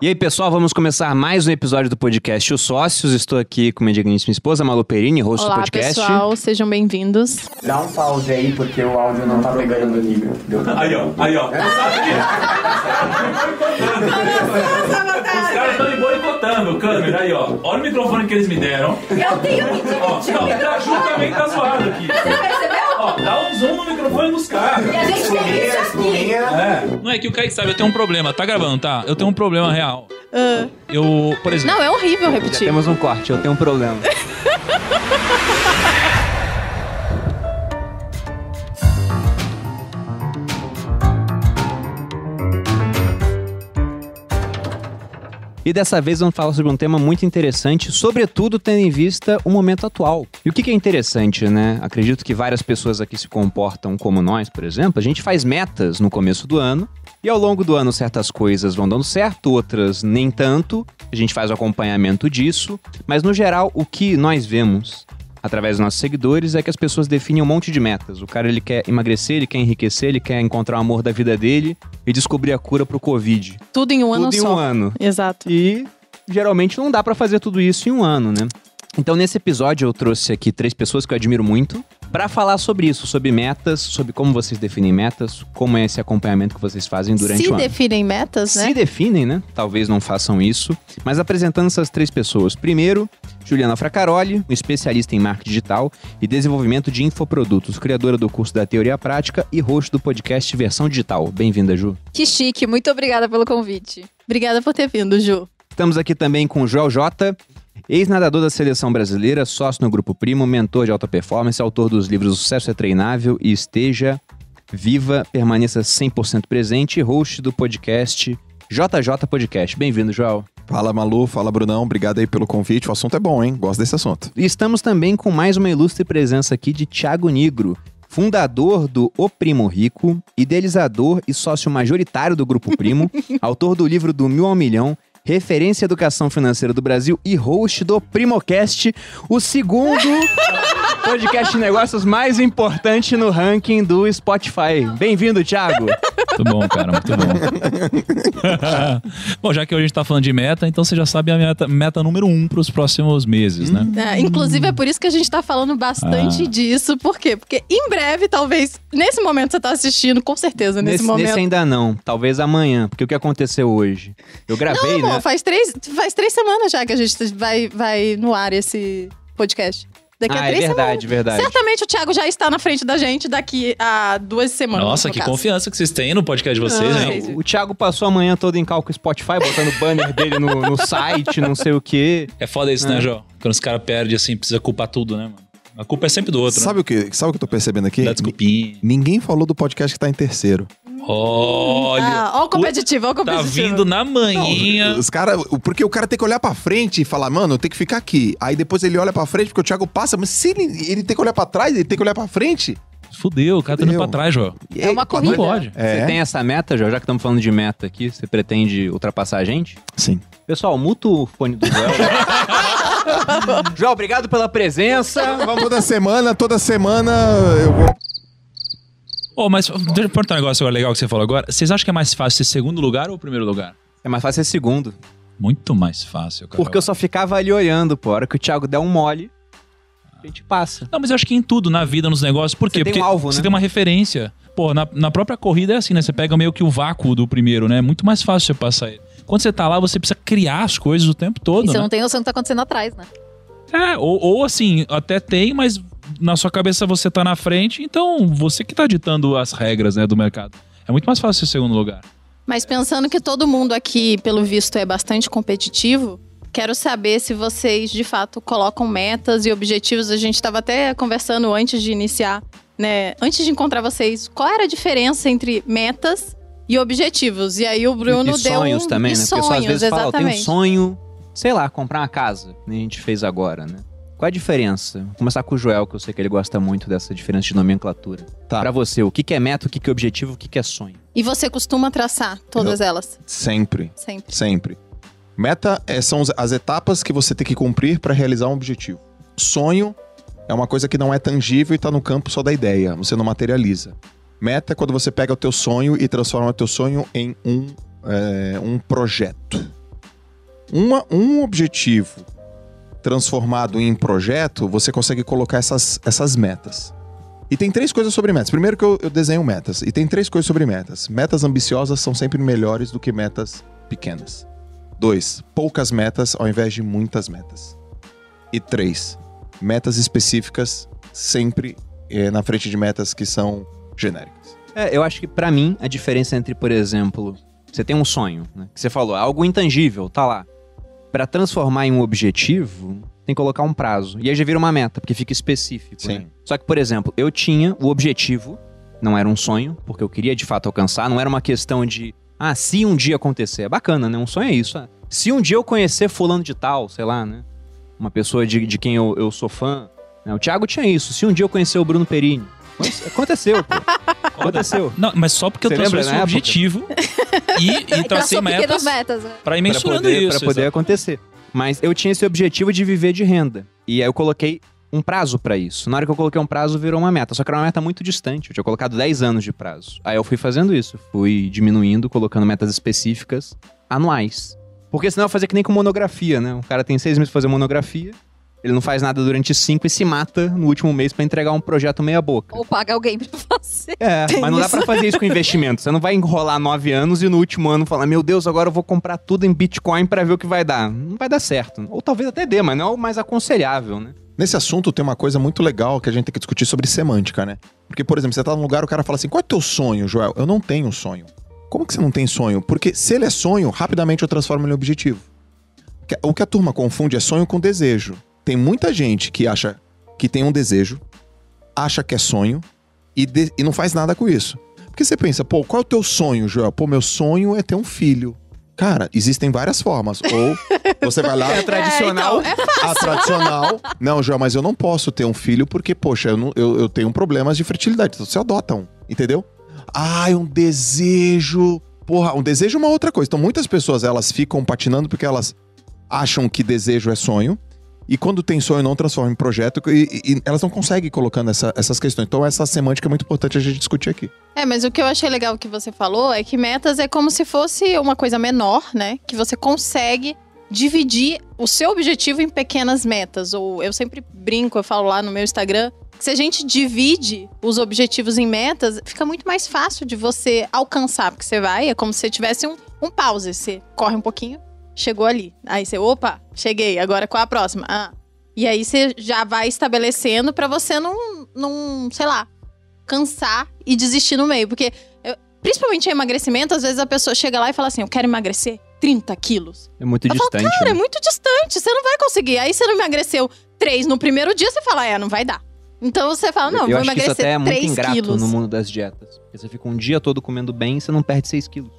E aí, pessoal, vamos começar mais um episódio do podcast Os Sócios. Estou aqui com minha digníssima esposa, Malu Perini, host Olá, do podcast. pessoal, sejam bem-vindos. Dá um pause aí, porque o áudio não tá pegando no nível. Deu Aí, ó, aí, ó. Os caras estão me boicotando, câmera, aí, ó. Olha o microfone que eles me deram. Eu tenho que Ó, não, o tá, Ju também tá zoado aqui. Você percebeu? Ó, dá um zoom no microfone dos caras. E a gente tem isso aqui. É. Não é que o Kaique sabe, eu tenho um problema. Tá gravando, tá? Eu tenho um problema real. Eu, por exemplo. Não, é horrível repetir. Temos um corte, eu tenho um problema. E dessa vez vamos falar sobre um tema muito interessante, sobretudo tendo em vista o momento atual. E o que é interessante, né? Acredito que várias pessoas aqui se comportam como nós, por exemplo. A gente faz metas no começo do ano e ao longo do ano certas coisas vão dando certo, outras nem tanto. A gente faz o acompanhamento disso, mas no geral o que nós vemos através dos nossos seguidores é que as pessoas definem um monte de metas. O cara ele quer emagrecer, ele quer enriquecer, ele quer encontrar o amor da vida dele e descobrir a cura pro Covid. Tudo em um ano Tudo em só. um ano. Exato. E geralmente não dá pra fazer tudo isso em um ano, né? Então nesse episódio eu trouxe aqui três pessoas que eu admiro muito pra falar sobre isso, sobre metas, sobre como vocês definem metas, como é esse acompanhamento que vocês fazem durante Se o ano. definem metas, né? Se definem, né? Talvez não façam isso. Mas apresentando essas três pessoas. Primeiro, Juliana Fracaroli, um especialista em marketing digital e desenvolvimento de infoprodutos, criadora do curso da Teoria Prática e host do podcast Versão Digital. Bem-vinda, Ju. Que chique, muito obrigada pelo convite. Obrigada por ter vindo, Ju. Estamos aqui também com o Joel Jota, ex-nadador da seleção brasileira, sócio no Grupo Primo, mentor de alta performance, autor dos livros O Sucesso é Treinável e Esteja Viva, Permaneça 100% Presente e host do podcast JJ Podcast. Bem-vindo, Joel. Fala Malu, fala Brunão, obrigado aí pelo convite. O assunto é bom, hein? Gosto desse assunto. E estamos também com mais uma ilustre presença aqui de Thiago Nigro, fundador do O Primo Rico, idealizador e sócio majoritário do Grupo Primo, autor do livro do Mil ao Milhão, referência em educação financeira do Brasil e host do Primocast, o segundo podcast de negócios mais importante no ranking do Spotify. Bem-vindo, Thiago. Muito bom, cara, muito bom. bom, já que hoje a gente tá falando de meta, então você já sabe a meta, meta número um pros próximos meses, né? É, inclusive, é por isso que a gente tá falando bastante Ah. disso. Por quê? Porque em breve, talvez, nesse momento você tá assistindo, com certeza, nesse, Nesse, momento. nesse ainda não, talvez amanhã, porque o que aconteceu hoje? Eu gravei, Não, né? Faz três, faz três semanas já que a gente vai, vai no ar esse podcast. Daqui a Ah, é três verdade, semanas. verdade. Certamente o Thiago já está na frente da gente daqui a duas semanas. Nossa, no que caso. confiança que vocês têm no podcast de vocês, Ah, hein? é. O Thiago passou a manhã toda em cálculo Spotify, botando o banner dele no, no site, não sei o quê. É foda isso, É. né, João? Quando os caras perdem, assim, precisa culpar tudo, né, mano? A culpa é sempre do outro, Sabe o que, sabe o que eu tô percebendo aqui? né? Dá desculpinha. Ninguém falou do podcast que tá em terceiro. Olha. Ah, ó o competitivo, ó o Tá competitivo. vindo na manhinha. Os cara, porque o cara tem que olhar pra frente e falar, mano, eu tenho que ficar aqui. Aí depois ele olha pra frente porque o Thiago passa, mas se ele, ele tem que olhar pra trás, ele tem que olhar pra frente. Fudeu, o cara tá indo Fudeu. pra trás, João. É uma Não corrida. pode. É. Você tem essa meta, Joel? Já que estamos falando de meta aqui, você pretende ultrapassar a gente? Sim. Pessoal, muta o fone do Joel. Joel, obrigado pela presença. Vamos toda semana, toda semana eu vou. Ô, mas deixa eu perguntar um negócio agora legal que você falou agora. Vocês acham que é mais fácil ser segundo lugar ou primeiro lugar? É mais fácil ser segundo. Muito mais fácil, cara. Porque eu só ficava ali olhando, pô. A hora que o Thiago der um mole, a gente passa. Não, mas eu acho que em tudo, na vida, nos negócios. Por quê? Você tem Porque um alvo, você né? tem uma referência. Pô, na, na própria corrida é assim, né? Você pega meio que o vácuo do primeiro, né? É muito mais fácil você passar ele. Quando você tá lá, você precisa criar as coisas o tempo todo, E você né? não tem noção do que tá acontecendo atrás, né? É, ou, ou assim, até tem, mas na sua cabeça você tá na frente, então você que tá ditando as regras, né, do mercado. É muito mais fácil ser segundo lugar. Mas pensando que todo mundo aqui, pelo visto, é bastante competitivo, quero saber se vocês, de fato, colocam metas e objetivos. A gente estava até conversando antes de iniciar, né? Antes de encontrar vocês, qual era a diferença entre metas e objetivos? E aí o Bruno e deu sonhos um... também, e né? Porque só às sonhos, vezes fala, eu tenho um exatamente. sonho, sei lá, comprar uma casa, que nem a gente fez agora, né? Qual a diferença? Vou começar com o Joel, que eu sei que ele gosta muito dessa diferença de nomenclatura. Tá. Pra você, o que que é meta, o que que é objetivo, o que que é sonho? E você costuma traçar todas elas? Sempre, Sempre. sempre. Meta é- são as- as etapas que você tem que cumprir pra realizar um objetivo. Sonho é uma coisa que não é tangível e tá no campo só da ideia, você não materializa. Meta é quando você pega o teu sonho e transforma o teu sonho em um, é, um projeto. Uma, um objetivo transformado em projeto, você consegue colocar essas, essas metas. E tem três coisas sobre metas. Primeiro que eu, eu desenho metas. E tem três coisas sobre metas. Metas ambiciosas são sempre melhores do que metas pequenas. Dois, poucas metas ao invés de muitas metas. E três, metas específicas sempre eh, na frente de metas que são genéricas. É, eu acho que pra mim a diferença entre, por exemplo, você tem um sonho, né? Que você falou, é algo intangível, tá lá. Pra transformar em um objetivo, tem que colocar um prazo. E aí já vira uma meta, porque fica específico. Sim. né? Só que, por exemplo, eu tinha o objetivo, não era um sonho, porque eu queria de fato alcançar, não era uma questão de, ah, se um dia acontecer. É bacana, né? Um sonho é isso. ah, Se um dia eu conhecer fulano de tal, sei lá, né? Uma pessoa de, de quem eu, eu sou fã. né? O Thiago tinha isso. Se um dia eu conhecer o Bruno Perini. Aconteceu, pô. Aconteceu. Não, mas só porque eu Você tracei esse na época? objetivo e, e tracei Traçou pequenas metas metas. né? pra ir Pra mensurando poder, isso. pra poder exato. acontecer. Mas eu tinha esse objetivo de viver de renda. E aí eu coloquei um prazo pra isso. Na hora que eu coloquei um prazo, virou uma meta. Só que era uma meta muito distante. Eu tinha colocado 10 anos de prazo. Aí eu fui fazendo isso. Fui diminuindo, colocando metas específicas anuais. Porque senão eu ia fazer que nem com monografia, né? O cara tem seis meses pra fazer monografia. Ele não faz nada durante cinco e se mata no último mês pra entregar um projeto meia boca. Ou paga alguém pra fazer. É, mas não dá pra fazer isso com investimento. Você não vai enrolar nove anos e no último ano falar, meu Deus, agora eu vou comprar tudo em Bitcoin pra ver o que vai dar. Não vai dar certo. Ou talvez até dê, mas não é o mais aconselhável, né? Nesse assunto tem uma coisa muito legal que a gente tem que discutir sobre semântica, né? Porque, por exemplo, você tá num lugar, o cara fala assim: qual é o teu sonho, Joel? Eu não tenho sonho. Como que você não tem sonho? Porque se ele é sonho, rapidamente eu transformo ele em objetivo. Que- O que a turma confunde é sonho com desejo. Tem muita gente que acha que tem um desejo, acha que é sonho e, de- e não faz nada com isso. Porque você pensa, pô, qual é o teu sonho, Joel? Pô, meu sonho é ter um filho. Cara, existem várias formas. Ou você vai lá. É tradicional. É, então, é A tradicional. Não, Joel, mas eu não posso ter um filho porque, poxa, eu, não- eu, eu tenho problemas de fertilidade. Então você adota um, entendeu? Ah, é um desejo. Porra, um desejo é uma outra coisa. Então muitas pessoas elas ficam patinando porque elas acham que desejo é sonho. E quando tem sonho, não transforma em projeto. E, e- elas não conseguem colocando essa- essas questões. Então, essa semântica é muito importante a gente discutir aqui. É, mas o que eu achei legal que você falou é que metas é como se fosse uma coisa menor, né? Que você consegue dividir o seu objetivo em pequenas metas. Ou eu sempre brinco, eu falo lá no meu Instagram, se a gente divide os objetivos em metas, fica muito mais fácil de você alcançar. Porque você vai, é como se você tivesse um, um pause. Você corre um pouquinho, chegou ali. Aí você, opa, cheguei, agora qual a próxima? Ah. E aí você já vai estabelecendo pra você não, não, sei lá, cansar e desistir no meio. Porque, eu- principalmente em emagrecimento, às vezes a pessoa chega lá e fala assim: Eu quero emagrecer 30 quilos. É muito Eu falo, distante. Cara, é né? muito distante, você não vai conseguir. Aí você não emagreceu 3 no primeiro dia, você fala: É, não vai dar. Então você fala: Não, eu vou acho que isso emagrecer até é muito 3 ingrato quilos. no mundo das dietas. Porque você fica um dia todo comendo bem e você não perde 6 quilos.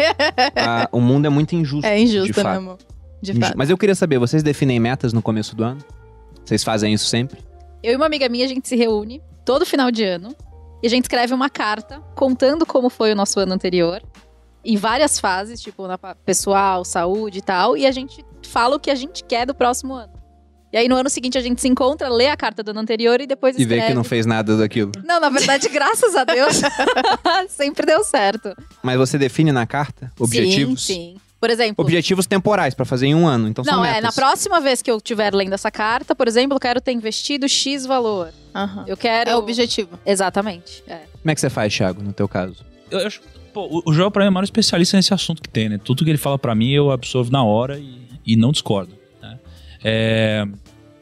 Ah, o mundo é muito injusto. É de injusto, fato. né, amor? De fato. Mas eu queria saber, vocês definem metas no começo do ano? Vocês fazem isso sempre? Eu e uma amiga minha, a gente se reúne todo final de ano e a gente escreve uma carta contando como foi o nosso ano anterior, em várias fases, tipo, na pessoal, saúde e tal, e a gente fala o que a gente quer do próximo ano. E aí no ano seguinte a gente se encontra, lê a carta do ano anterior e depois E escreve. vê que não fez nada daquilo. Não, na verdade, graças a Deus, sempre deu certo. Mas você define na carta objetivos? Sim, sim. Por exemplo, Objetivos temporais pra fazer em um ano. Então são não, é, na próxima vez que eu estiver lendo essa carta, por exemplo, eu quero ter investido X valor. Aham. Eu quero. É o objetivo. Exatamente. é. Como é que você faz, Thiago, no teu caso? Eu acho, pô, o- o Joel pra mim é o maior especialista nesse assunto que tem, né? Tudo que ele fala pra mim eu absorvo na hora e, e não discordo. É,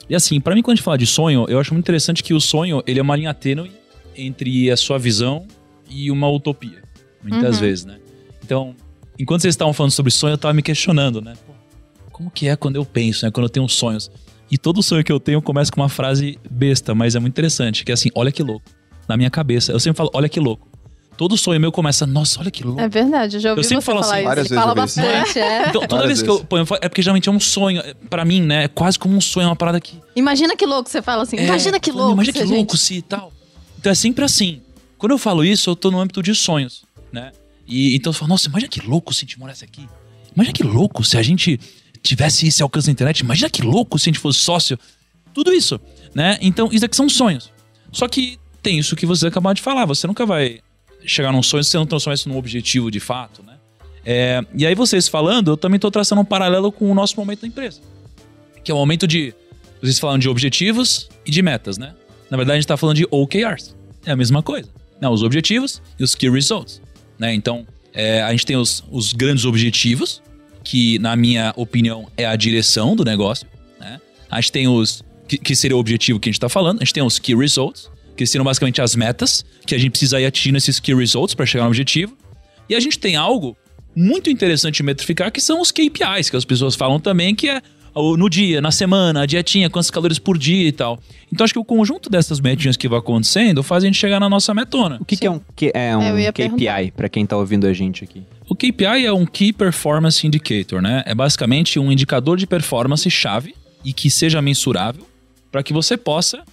e assim, pra mim quando a gente fala de sonho, eu acho muito interessante que o sonho ele é uma linha tênue entre a sua visão e uma utopia, muitas Uhum. vezes, né? Então, enquanto vocês estavam falando sobre sonho, eu tava me questionando, né? Pô, como que é quando eu penso, né? Quando eu tenho sonhos. E todo sonho que eu tenho começa com uma frase besta, mas é muito interessante, que é assim, olha que louco. Na minha cabeça, eu sempre falo, olha que louco. Todo sonho meu começa, nossa, olha que louco. É verdade, eu já ouvi Eu sempre você falo falar assim, isso. várias vezes fala bastante, é. Então, toda Várias vez que eu ponho, é porque geralmente é um sonho, é, pra mim, né? É quase como um sonho, é uma parada que. Imagina que louco você fala assim. é, imagina que fala, louco. Imagina que louco gente- se e tal. Então é sempre assim. Quando eu falo isso, eu tô no âmbito de sonhos, né? E então eu falo, nossa, imagina que louco se a gente morasse aqui. Imagina que louco se a gente tivesse esse alcance na internet. Imagina que louco se a gente fosse sócio. Tudo isso, né? Então, isso aqui são sonhos. Só que tem isso que você acabou de falar. Você nunca vai chegar num sonho se você não transformar isso num objetivo de fato, né? É, e aí vocês falando, eu também tô traçando um paralelo com o nosso momento da empresa. Que é o momento de. Vocês falam de objetivos e de metas, né? Na verdade, a gente tá falando de OKRs. É a mesma coisa. Não, os objetivos e os key results. Né? Então, é, a gente tem os, os grandes objetivos, que, na minha opinião, é a direção do negócio. Né? A gente tem os. Que, que seria o objetivo que a gente está falando. A gente tem os key results, que seriam basicamente as metas que a gente precisa ir atingindo esses key results para chegar no objetivo. E a gente tem algo muito interessante de metrificar, que são os KPIs, que as pessoas falam também, que é o- no dia, na semana, a dietinha, quantos calorias por dia e tal. Então acho que o conjunto dessas metinhas que vai acontecendo faz a gente chegar na nossa metona. O que, que é um, que é um ia KPI, pra quem tá ouvindo a gente aqui? O KPI é um Key Performance Indicator, né? É basicamente um indicador de performance chave e que seja mensurável para que você possa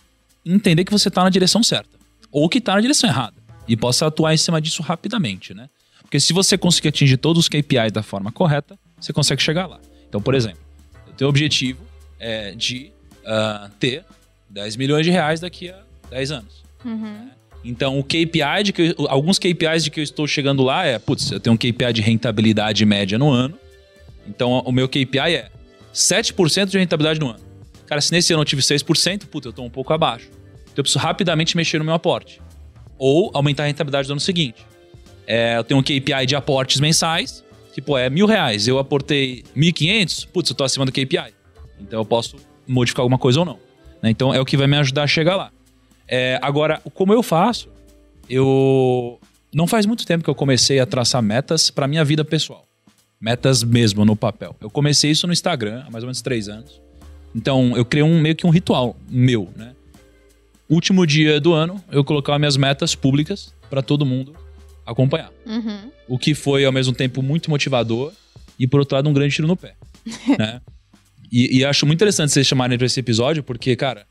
entender que você está na direção certa ou que está na direção errada e possa atuar em cima disso rapidamente, né? Porque se você conseguir atingir todos os KPIs da forma correta, você consegue chegar lá. Então, por exemplo, o teu objetivo é de ah, ter 10 milhões de reais daqui a 10 anos. Então, o KPI de que eu- alguns KPIs de que eu estou chegando lá é, putz, eu tenho um KPI de rentabilidade média no ano. Então, o meu KPI é 7% de rentabilidade no ano. Cara, se nesse ano eu tive 6%, puta, eu estou um pouco abaixo. Então, eu preciso rapidamente mexer no meu aporte. Ou aumentar a rentabilidade do ano seguinte. É, eu tenho um KPI de aportes mensais, pô, é mil reais. Eu aportei 1.500, putz, eu estou acima do KPI. Então, eu posso modificar alguma coisa ou não. né? Então, é o que vai me ajudar a chegar lá. É, agora, como eu faço, eu. Não faz muito tempo que eu comecei a traçar metas para minha vida pessoal. Metas mesmo no papel. Eu comecei isso no Instagram há mais ou menos três anos. Então, eu criei um meio que um ritual meu, né? Último dia do ano, eu colocava minhas metas públicas para todo mundo acompanhar. Uhum. O que foi, ao mesmo tempo, muito motivador e, por outro lado, um grande tiro no pé. né? E, e acho muito interessante vocês chamarem pra esse episódio, porque, cara,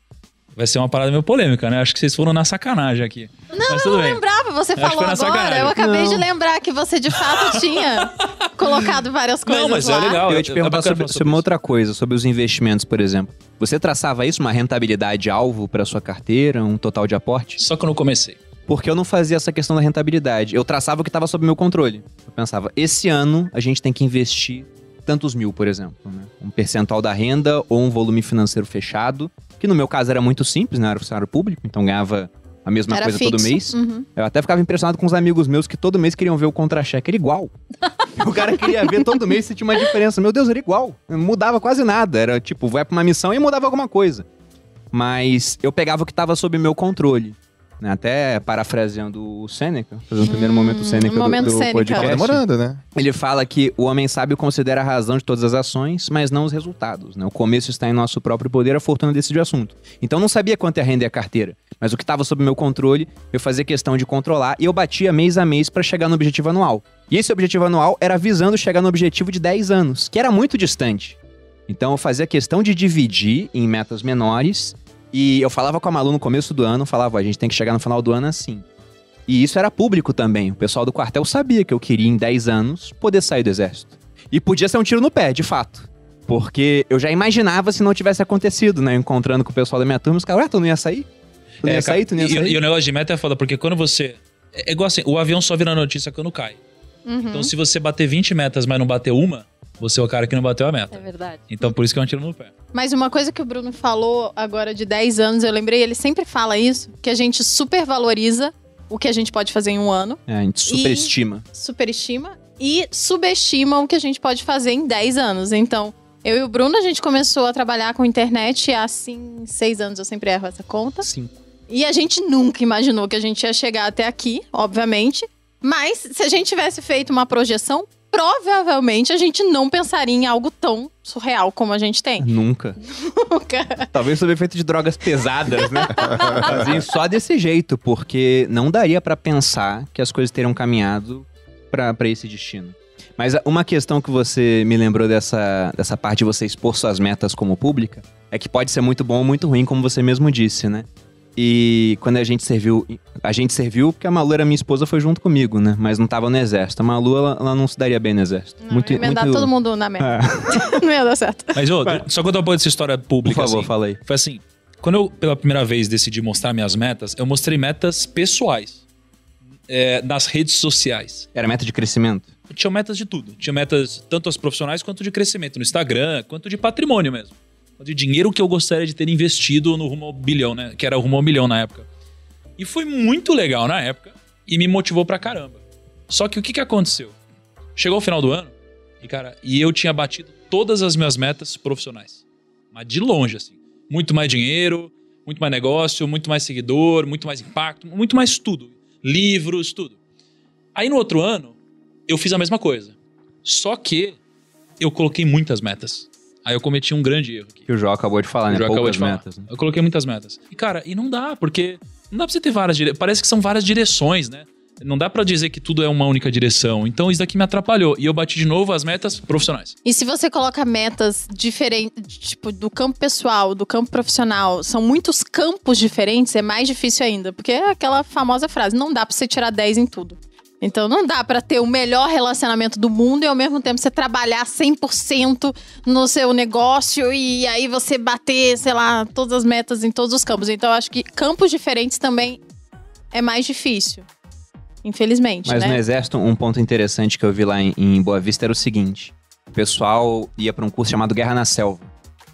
vai ser uma parada meio polêmica, né? Acho que vocês foram na sacanagem aqui. Não, Mas tudo eu bem. lembrava, você que falou agora. sacanagem. Eu acabei Não. de lembrar que você de fato tinha colocado várias coisas Não, mas lá. é legal. eu ia te é perguntar sobre, sobre uma outra coisa, sobre os investimentos, por exemplo. Você traçava isso, uma rentabilidade alvo para sua carteira, um total de aporte? Só que eu não comecei. Porque eu não fazia essa questão da rentabilidade. Eu traçava o que estava sob meu controle. Eu pensava, esse ano a gente tem que investir tantos mil, por exemplo. né? Um percentual da renda ou um volume financeiro fechado. Que no meu caso era muito simples, né? Eu era funcionário público, então ganhava a mesma Era coisa fixo. todo mês. Uhum. Eu até ficava impressionado com os amigos meus que todo mês queriam ver o contra-cheque. Era igual. o cara queria ver todo mês se tinha uma diferença. Meu Deus, era igual. Não mudava quase nada. Era tipo, vai pra uma missão e mudava alguma coisa. Mas eu pegava o que estava sob meu controle. Né? Até parafraseando o Sêneca, fazendo o primeiro momento Sêneca do, Hum, momento do Sêneca. Tava podcast. demorando, né? Ele fala que o homem sábio considera a razão de todas as ações, mas não os resultados. Né? O começo está em nosso próprio poder, a fortuna decide o assunto. Então eu não sabia quanto ia render a carteira, mas o que estava sob meu controle, eu fazia questão de controlar e eu batia mês a mês para chegar no objetivo anual. E esse objetivo anual era visando chegar no objetivo de 10 anos, que era muito distante. Então eu fazia questão de dividir em metas menores e eu falava com a Malu no começo do ano, falava, "Ó, a gente tem que chegar no final do ano assim. E isso era público também. O pessoal do quartel sabia que eu queria, em 10 anos, poder sair do exército. E podia ser um tiro no pé, de fato. Porque eu já imaginava se não tivesse acontecido, né? Encontrando com o pessoal da minha turma, os caras, ué, tu não ia sair? Tu não ia É, sair? Tu não ia e, sair? e o negócio de meta é foda, porque quando você. É igual assim, o avião só vira notícia quando cai. Uhum. Então, se você bater 20 metas, mas não bater uma, você é o cara que não bateu a É meta. verdade. Então, por isso que é um tiro no pé. Mas uma coisa que o Bruno falou agora de 10 anos, eu lembrei, ele sempre fala isso, que a gente supervaloriza o que a gente pode fazer em um ano, É, a gente superestima. superestima e subestima o que a gente pode fazer em 10 anos. Então, eu e o Bruno, a gente começou a trabalhar com internet há, assim, seis anos, eu sempre erro essa conta. Sim. E a gente nunca imaginou que a gente ia chegar até aqui, obviamente. Mas se a gente tivesse feito uma projeção, provavelmente a gente não pensaria em algo tão surreal como a gente tem. Nunca. Talvez sob efeito de drogas pesadas, né? Só desse jeito, porque não daria pra pensar que as coisas teriam caminhado pra pra esse destino. Mas uma questão que você me lembrou dessa, dessa parte de você expor suas metas como pública é que pode ser muito bom ou muito ruim, como você mesmo disse, né? E quando a gente serviu, a gente serviu porque a Malu era minha esposa, foi junto comigo, né? Mas não tava no exército. A Malu, ela, ela não se daria bem no exército. Não, ia emendar todo mundo na merda. É. não ia dar certo. Mas, ô, só contar um pouco dessa história Por pública. favor, assim. fala aí. Foi assim, quando eu pela primeira vez decidi mostrar minhas metas, eu mostrei metas pessoais é, nas redes sociais. Era meta de crescimento? tinha metas de tudo. Tinha metas tanto as profissionais quanto de crescimento no Instagram, quanto de patrimônio mesmo. De dinheiro que eu gostaria de ter investido no rumo ao bilhão, né? Que era o rumo ao milhão na época. E foi muito legal na época e me motivou pra caramba. Só que o que, que aconteceu? Chegou o final do ano e, cara, e eu tinha batido todas as minhas metas profissionais. Mas de longe, assim. Muito mais dinheiro, muito mais negócio, muito mais seguidor, muito mais impacto, muito mais tudo. Livros, tudo. Aí no outro ano, eu fiz a mesma coisa. Só que eu coloquei muitas metas. Aí eu cometi um grande erro aqui. Que o João acabou de falar, O né? João acabou de falar. metas. Né? Eu coloquei muitas metas. E, cara, e não dá, porque não dá pra você ter várias direções. Parece que são várias direções, né? Não dá pra dizer que tudo é uma única direção. Então isso daqui me atrapalhou. E eu bati de novo as metas profissionais. E se você coloca metas diferentes, tipo, do campo pessoal, do campo profissional, são muitos campos diferentes, é mais difícil ainda. Porque é aquela famosa frase: não dá pra você tirar 10 em tudo. Então não dá pra ter o melhor relacionamento do mundo e ao mesmo tempo você trabalhar 100% no seu negócio e aí você bater, sei lá, todas as metas em todos os campos. Então eu acho que campos diferentes também é mais difícil. Infelizmente, Mas né? no Exército, um ponto interessante que eu vi lá em, em Boa Vista era o seguinte: o pessoal ia para um curso chamado Guerra na Selva,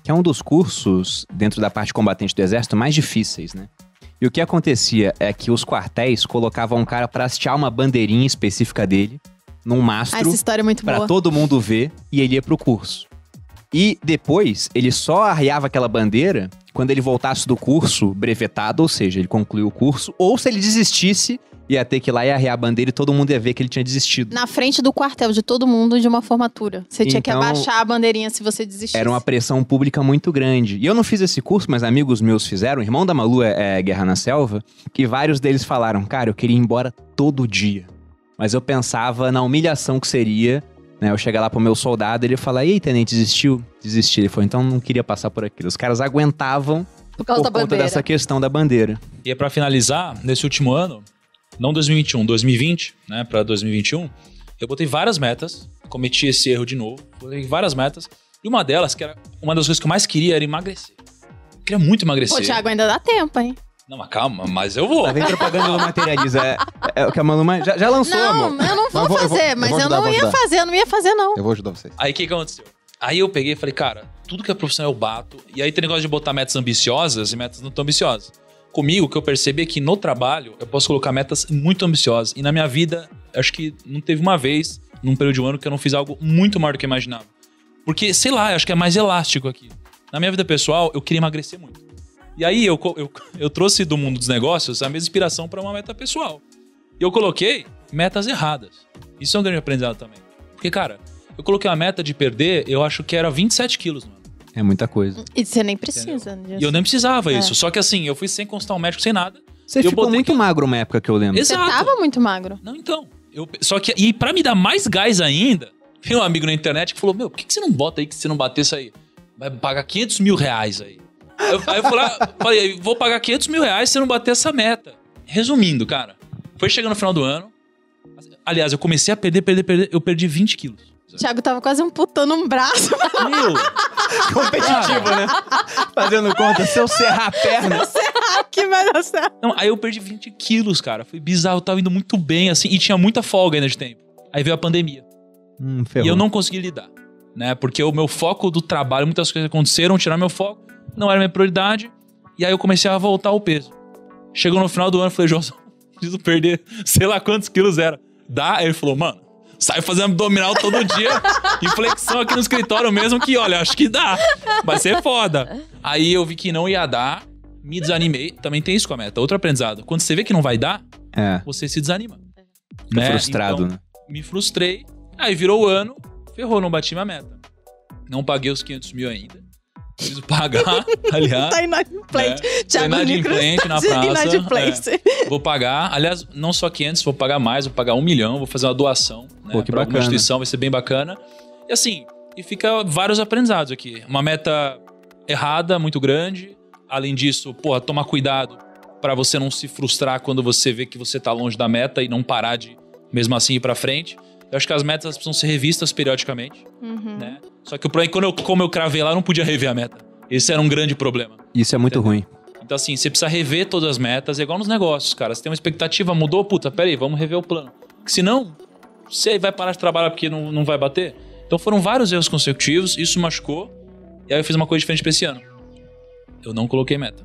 que é um dos cursos, dentro da parte combatente do Exército, mais difíceis, né? E o que acontecia é que os quartéis colocavam um cara para hastear uma bandeirinha específica dele, num Ah, mastro, essa história é muito para boa. todo mundo ver, e ele ia pro curso. E depois, ele só arriava aquela bandeira quando ele voltasse do curso brevetado, ou seja, ele concluiu o curso, ou se ele desistisse, ia ter que ir lá e arriar a bandeira e todo mundo ia ver que ele tinha desistido. Na frente do quartel de todo mundo de uma formatura. Você tinha que Então, abaixar a bandeirinha se você desistisse. Era uma pressão pública muito grande. E eu não fiz esse curso, mas amigos meus fizeram. O irmão da Malu é, é Guerra na Selva. E vários deles falaram: Cara, eu queria ir embora todo dia. Mas eu pensava na humilhação que seria. Né, eu chegar lá pro meu soldado e ele falar: Ei, tenente, desistiu? Desisti. Ele falou: Então não queria passar por aquilo. Os caras aguentavam Por causa por da conta bandeira. dessa questão da bandeira. E é pra finalizar, nesse último ano, não 2021, 2020, né, pra 2021, eu botei várias metas, cometi esse erro de novo, botei várias metas, e uma delas, que era uma das coisas que eu mais queria, era emagrecer. Eu queria muito emagrecer. Pô, Thiago, ainda dá tempo, hein? Não, mas calma, mas eu vou. Lá vem propaganda do Materializa. É, é o que a mais- já, já lançou, não, amor. eu não vou Mas eu eu vou- fazer, eu mas vou eu ajudar, não vou ia fazer, eu não ia fazer, não. Eu vou ajudar vocês. Aí o que que aconteceu? Aí eu peguei e falei, cara, tudo que é profissional eu bato. E aí tem negócio de botar metas ambiciosas e metas não tão ambiciosas. Comigo, o que eu percebi é que no trabalho eu posso colocar metas muito ambiciosas. E na minha vida, acho que não teve uma vez, num período de um ano, que eu não fiz algo muito maior do que eu imaginava. Porque, sei lá, acho que é mais elástico aqui. Na minha vida pessoal, eu queria emagrecer muito. E aí eu, eu, eu trouxe do mundo dos negócios a mesma inspiração para uma meta pessoal. E eu coloquei metas erradas. Isso é um grande aprendizado também. Porque, cara, eu coloquei uma meta de perder, eu acho que era 27 quilos, mano. É muita coisa. E você nem precisa disso. E eu nem precisava É. isso. Só que assim, eu fui sem consultar um médico, sem nada. Você Eu ficou botei muito que- magro uma época que eu lembro. Você Exato. tava muito magro. Não, então. Eu, só que, e pra me dar mais gás ainda, tem um amigo na internet que falou: Meu, por que, que você não bota aí que se não bater isso aí? Vai pagar 500 mil reais aí. Aí eu, aí eu falei, ah, falei, vou pagar 500 mil reais se eu não bater essa meta. Resumindo, cara, foi chegando no final do ano. Aliás, eu comecei a perder, perder, perder. Eu perdi 20 quilos. Thiago tava quase amputando um braço. Meu, Competitivo, né? Fazendo conta, se eu serrar a perna. que vai dar certo. Não, aí eu perdi 20 quilos, cara. Foi bizarro, eu tava indo muito bem, assim, e tinha muita folga ainda de tempo. Aí veio a pandemia. Hum, ferrou. E eu não consegui lidar, né? Porque o meu foco do trabalho, muitas coisas aconteceram, tiraram meu foco, não era minha prioridade. E aí eu comecei a voltar ao peso. Chegou no final do ano, eu falei, João, preciso perder sei lá quantos quilos era. Dá? Aí ele falou, mano, sai fazendo abdominal todo dia. e flexão aqui no escritório mesmo, que olha, acho que dá. Vai ser foda. Aí eu vi que não ia dar, me desanimei. Também tem isso com a meta. Outro aprendizado. Quando você vê que não vai dar, É, você se desanima. fica frustrado, Então, né? me frustrei. Aí virou o ano, ferrou, não bati minha meta. Não paguei os 500 mil ainda. Preciso pagar, aliás. Tá inadimplente. É, Thiago tá inadimplente na está praça, inadimplente. Vou pagar, aliás, não só 500, vou pagar mais, vou pagar um milhão, vou fazer uma doação né, Pô, que pra alguma bacana. instituição, vai ser bem bacana. E assim, e fica vários aprendizados aqui. Uma meta errada, muito grande. Além disso, porra, tomar cuidado pra você não se frustrar quando você vê que você tá longe da meta e não parar de, mesmo assim, ir pra frente. Eu acho que as metas precisam ser revistas periodicamente, Uhum. né? Só que o problema é que quando eu, como eu cravei lá, eu não podia rever a meta. Esse era um grande problema. Isso é muito Entendeu? ruim. Então, assim, você precisa rever todas as metas, é igual nos negócios, cara. Você tem uma expectativa, mudou, puta, peraí, vamos rever o plano. Porque senão, Você vai parar de trabalhar porque não, não vai bater? Então foram vários erros consecutivos, isso machucou. E aí eu fiz uma coisa diferente pra esse ano. Eu não coloquei meta.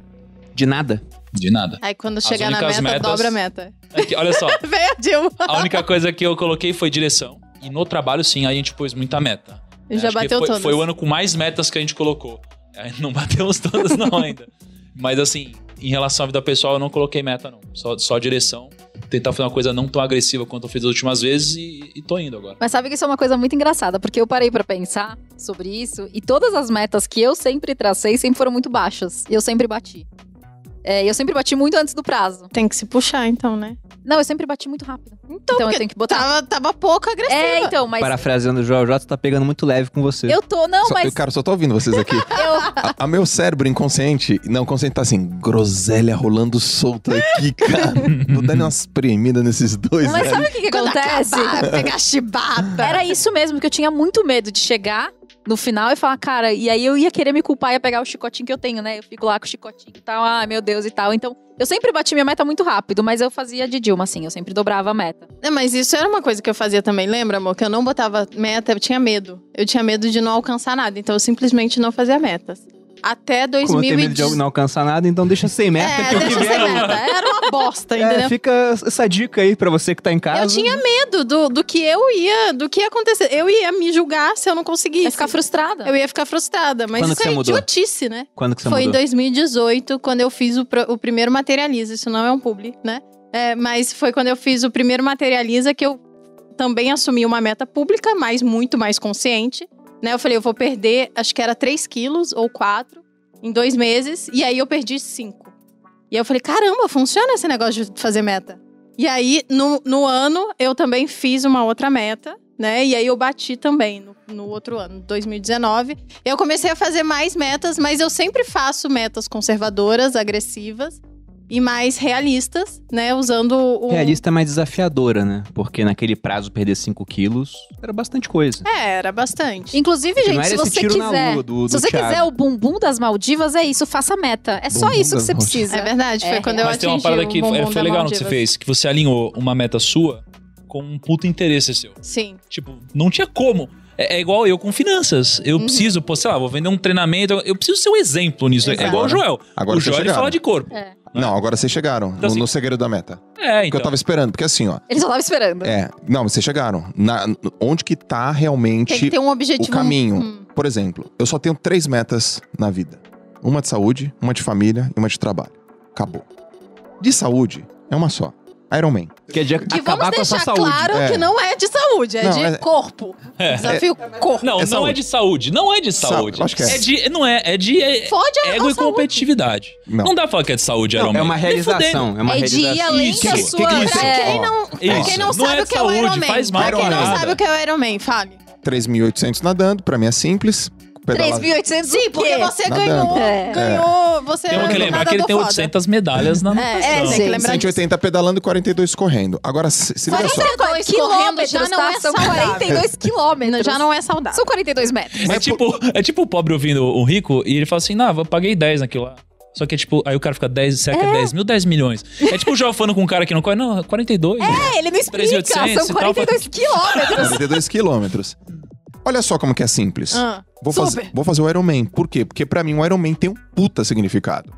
De nada. De nada. Aí quando chegar na meta, metas- dobra a meta. Aqui, olha só, Vem a Dilma. a única coisa que eu coloquei foi direção. E no trabalho, sim, aí a gente pôs muita meta. E já Acho bateu foi, todas. Foi o ano com mais metas que a gente colocou. Aí Não batemos todas, não, ainda. Mas assim, em relação à vida pessoal, eu não coloquei meta, não. Só, só direção. Tentar fazer uma coisa não tão agressiva quanto eu fiz as últimas vezes e, e tô indo agora. Mas sabe que isso é uma coisa muito engraçada, porque eu parei pra pensar sobre isso e todas as metas que eu sempre tracei sempre foram muito baixas. E eu sempre bati. É, eu sempre bati muito antes do prazo. Tem que se puxar, então, né? Não, eu sempre bati muito rápido. Então, Então eu tenho que botar. tava, tava pouco agressiva. É, então, mas. Parafraseando o Joel J, tá pegando muito leve com você. Eu tô, não, Só- mas. Cara, só tô ouvindo vocês aqui. Eu, A, a meu cérebro inconsciente, não, consciente tá assim, groselha rolando solta aqui, cara. Tô dando umas espremidas nesses dois, mas velho. sabe o que, que acontece? acabar, pegar chibata. Era isso mesmo, que eu tinha muito medo de chegar no final e falar, cara, e aí eu ia querer me culpar ia pegar o chicotinho que eu tenho, né? Eu fico lá com o chicotinho e tal, ah, meu Deus e tal. Então, eu sempre bati minha meta muito rápido, mas eu fazia de Dilma, assim, eu sempre dobrava a meta. É, mas isso era uma coisa que eu fazia também, lembra, amor? Que eu não botava meta, eu tinha medo. Eu tinha medo de não alcançar nada, então eu simplesmente não fazia metas. Até Como eu medo de 2018. não alcançar nada, então deixa sem meta. É, que que deixa sem meta. Era uma bosta, É, entendeu? fica essa dica aí pra você que tá em casa. Eu tinha medo do, do que eu ia, do que ia acontecer. Eu ia me julgar se eu não conseguisse. Ia ficar frustrada. Eu ia ficar frustrada, mas Quando isso é você mudou? idiotice, né? Quando que você Foi em mudou? 2018, quando eu fiz o, o primeiro Materializa. Isso não é um publi, né? É, mas foi quando eu fiz o primeiro Materializa que eu também assumi uma meta pública, mas muito mais consciente. Né? Eu falei, eu vou perder, acho que era 3 quilos ou 4 em dois meses. E aí eu perdi 5. E aí eu falei, caramba, funciona esse negócio de fazer meta. E aí, no, no ano, eu também fiz uma outra meta, né? E aí eu bati também no, no outro ano, 2019. Eu comecei a fazer mais metas, mas eu sempre faço metas conservadoras, agressivas e mais realistas, né? Usando o. Realista é mais desafiadora, né? Porque naquele prazo perder 5 quilos era bastante coisa. É, era bastante. Inclusive, Que não gente, se você quiser. lua do- se do você Thiago. quiser o bumbum das Maldivas, é isso, faça meta. É só Bumbum isso que você Maldivas. precisa. É verdade, foi É quando eu Mas tem uma parada que foi, da foi legal no que você fez, que você alinhou uma meta sua com um puta interesse seu. Sim. Tipo, não tinha como. É, é igual eu com finanças. Eu Uhum. preciso, pô, sei lá, vou vender um treinamento. Eu preciso ser um exemplo nisso. É Exato. igual o Joel. Agora o Joel ele fala de corpo. É. Não, agora vocês chegaram Então, no, assim- no segredo da meta. É, Que então. eu tava esperando, porque assim, ó. Ele só tava esperando. É, não, vocês chegaram. Na- onde que tá Tem que realmente ter um objetivo. o caminho? Hum. Por exemplo, eu só tenho três metas na vida: uma de saúde, uma de família e uma de trabalho. Acabou. De saúde, é uma só. Iron Man. Que é de E acabar com a sua saúde. claro É. que não é de saúde, é Não, de é- corpo. Desafio corpo. Não, É não é de saúde. Não é de Sa- saúde. lógico que é. de. Não é, é de é, Fode a, ego a e saúde. competitividade. Não. Não. dá pra falar que é de saúde, Não, Iron Man. é uma realização. É uma É de ir realização. além Isso. da Que- sua. que é isso? é, Quem não, pra quem não, Não sabe é o que é o Iron Man. faz pra quem pra não sabe o que é o Iron Man, fale. 3.800 nadando, pra mim é simples. Pedalar- 3.800 Sim, o porque você Nadando. ganhou. É. Ganhou. Você Temos que é lembrar que ele tem nadador 800 medalhas na natação. É, é, tem que lembrar disso. 180 pedalando e 42 correndo. Agora, se, se liga só. 42 quilômetros, já não tá? é São saudável. 42 quilômetros. Já não é saudável. São 42 metros. É tipo, é tipo o pobre ouvindo um rico e ele fala assim: não, eu paguei 10 naquilo lá. Só que é tipo, aí o cara fica 10, será que é 10 mil, 10 milhões? É tipo o João falando com um cara que não corre, não, 42. É, ele não explica. 3.800 São e tal. 42 quilômetros. 42 quilômetros. Olha só como que é simples. Ah, Vou, fazer, vou fazer o Iron Man. Por quê? Porque pra mim o Iron Man tem um puta significado.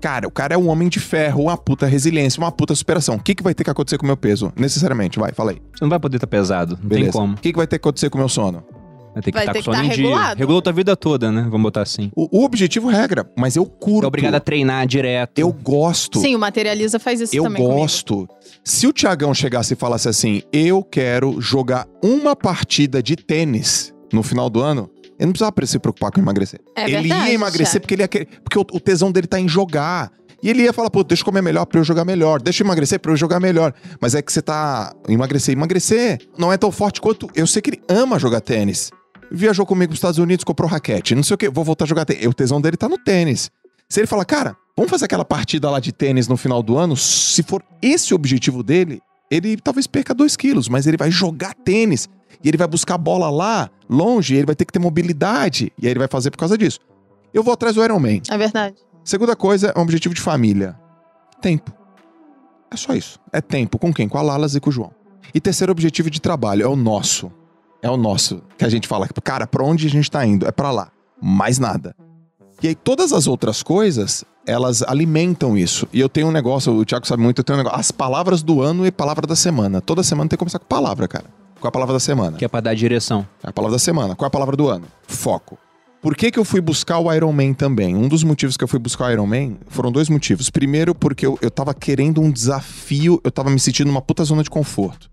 Cara, o cara é um homem de ferro, uma puta resiliência, uma puta superação. O que, que vai ter que acontecer com o meu peso? Necessariamente, vai, fala aí. Você não vai poder estar pesado. Não Beleza. tem como. O que, que vai ter que acontecer com o meu sono? Vai ter que Vai estar ter com que sono tá dia. regulado. Regulou tua vida toda, né? Vamos botar assim. O, o objetivo regra, mas eu curto. É obrigado a treinar direto. Eu gosto. Sim, o Materializa faz isso eu também comigo. gosto. Se o Tiagão chegasse e falasse assim, eu quero jogar uma partida de tênis no final do ano, ele não precisava se preocupar com emagrecer. É ele verdade, ia emagrecer Thiago. porque ele ia querer, porque o, o tesão dele tá em jogar. E ele ia falar, pô, deixa eu comer melhor pra eu jogar melhor, deixa eu emagrecer pra eu jogar melhor. Mas é que você tá. Emagrecer, emagrecer não é tão forte quanto. Eu sei que ele ama jogar tênis. Viajou comigo pros Estados Unidos, comprou raquete, não sei o quê, vou voltar a jogar tênis. O tesão dele tá no tênis. Se ele falar, cara, vamos fazer aquela partida lá de tênis no final do ano, se for esse o objetivo dele, ele talvez perca 2 quilos, mas ele vai jogar tênis. E ele vai buscar a bola lá, longe, e ele vai ter que ter mobilidade. E aí ele vai fazer por causa disso. Eu vou atrás do Iron Man. É verdade. Segunda coisa é um objetivo de família. Tempo. É só isso. É tempo. Com quem? Com a Lalas e com o João. E terceiro objetivo de trabalho é o nosso. É o nosso. Que a gente fala, cara, pra onde a gente tá indo? É pra lá. Mais nada. E aí todas as outras coisas, elas alimentam isso. E eu tenho um negócio, o Thiago sabe muito, eu tenho um negócio. As palavras do ano e palavra da semana. Toda semana tem que começar com palavra, cara. Qual é a palavra da semana? Que é pra dar direção. É a palavra da semana. Qual é a palavra do ano? Foco. Por que, que eu fui buscar o Iron Man também? Um dos motivos que eu fui buscar o Iron Man foram dois motivos. Primeiro, porque eu, eu tava querendo um desafio, eu tava me sentindo numa puta zona de conforto.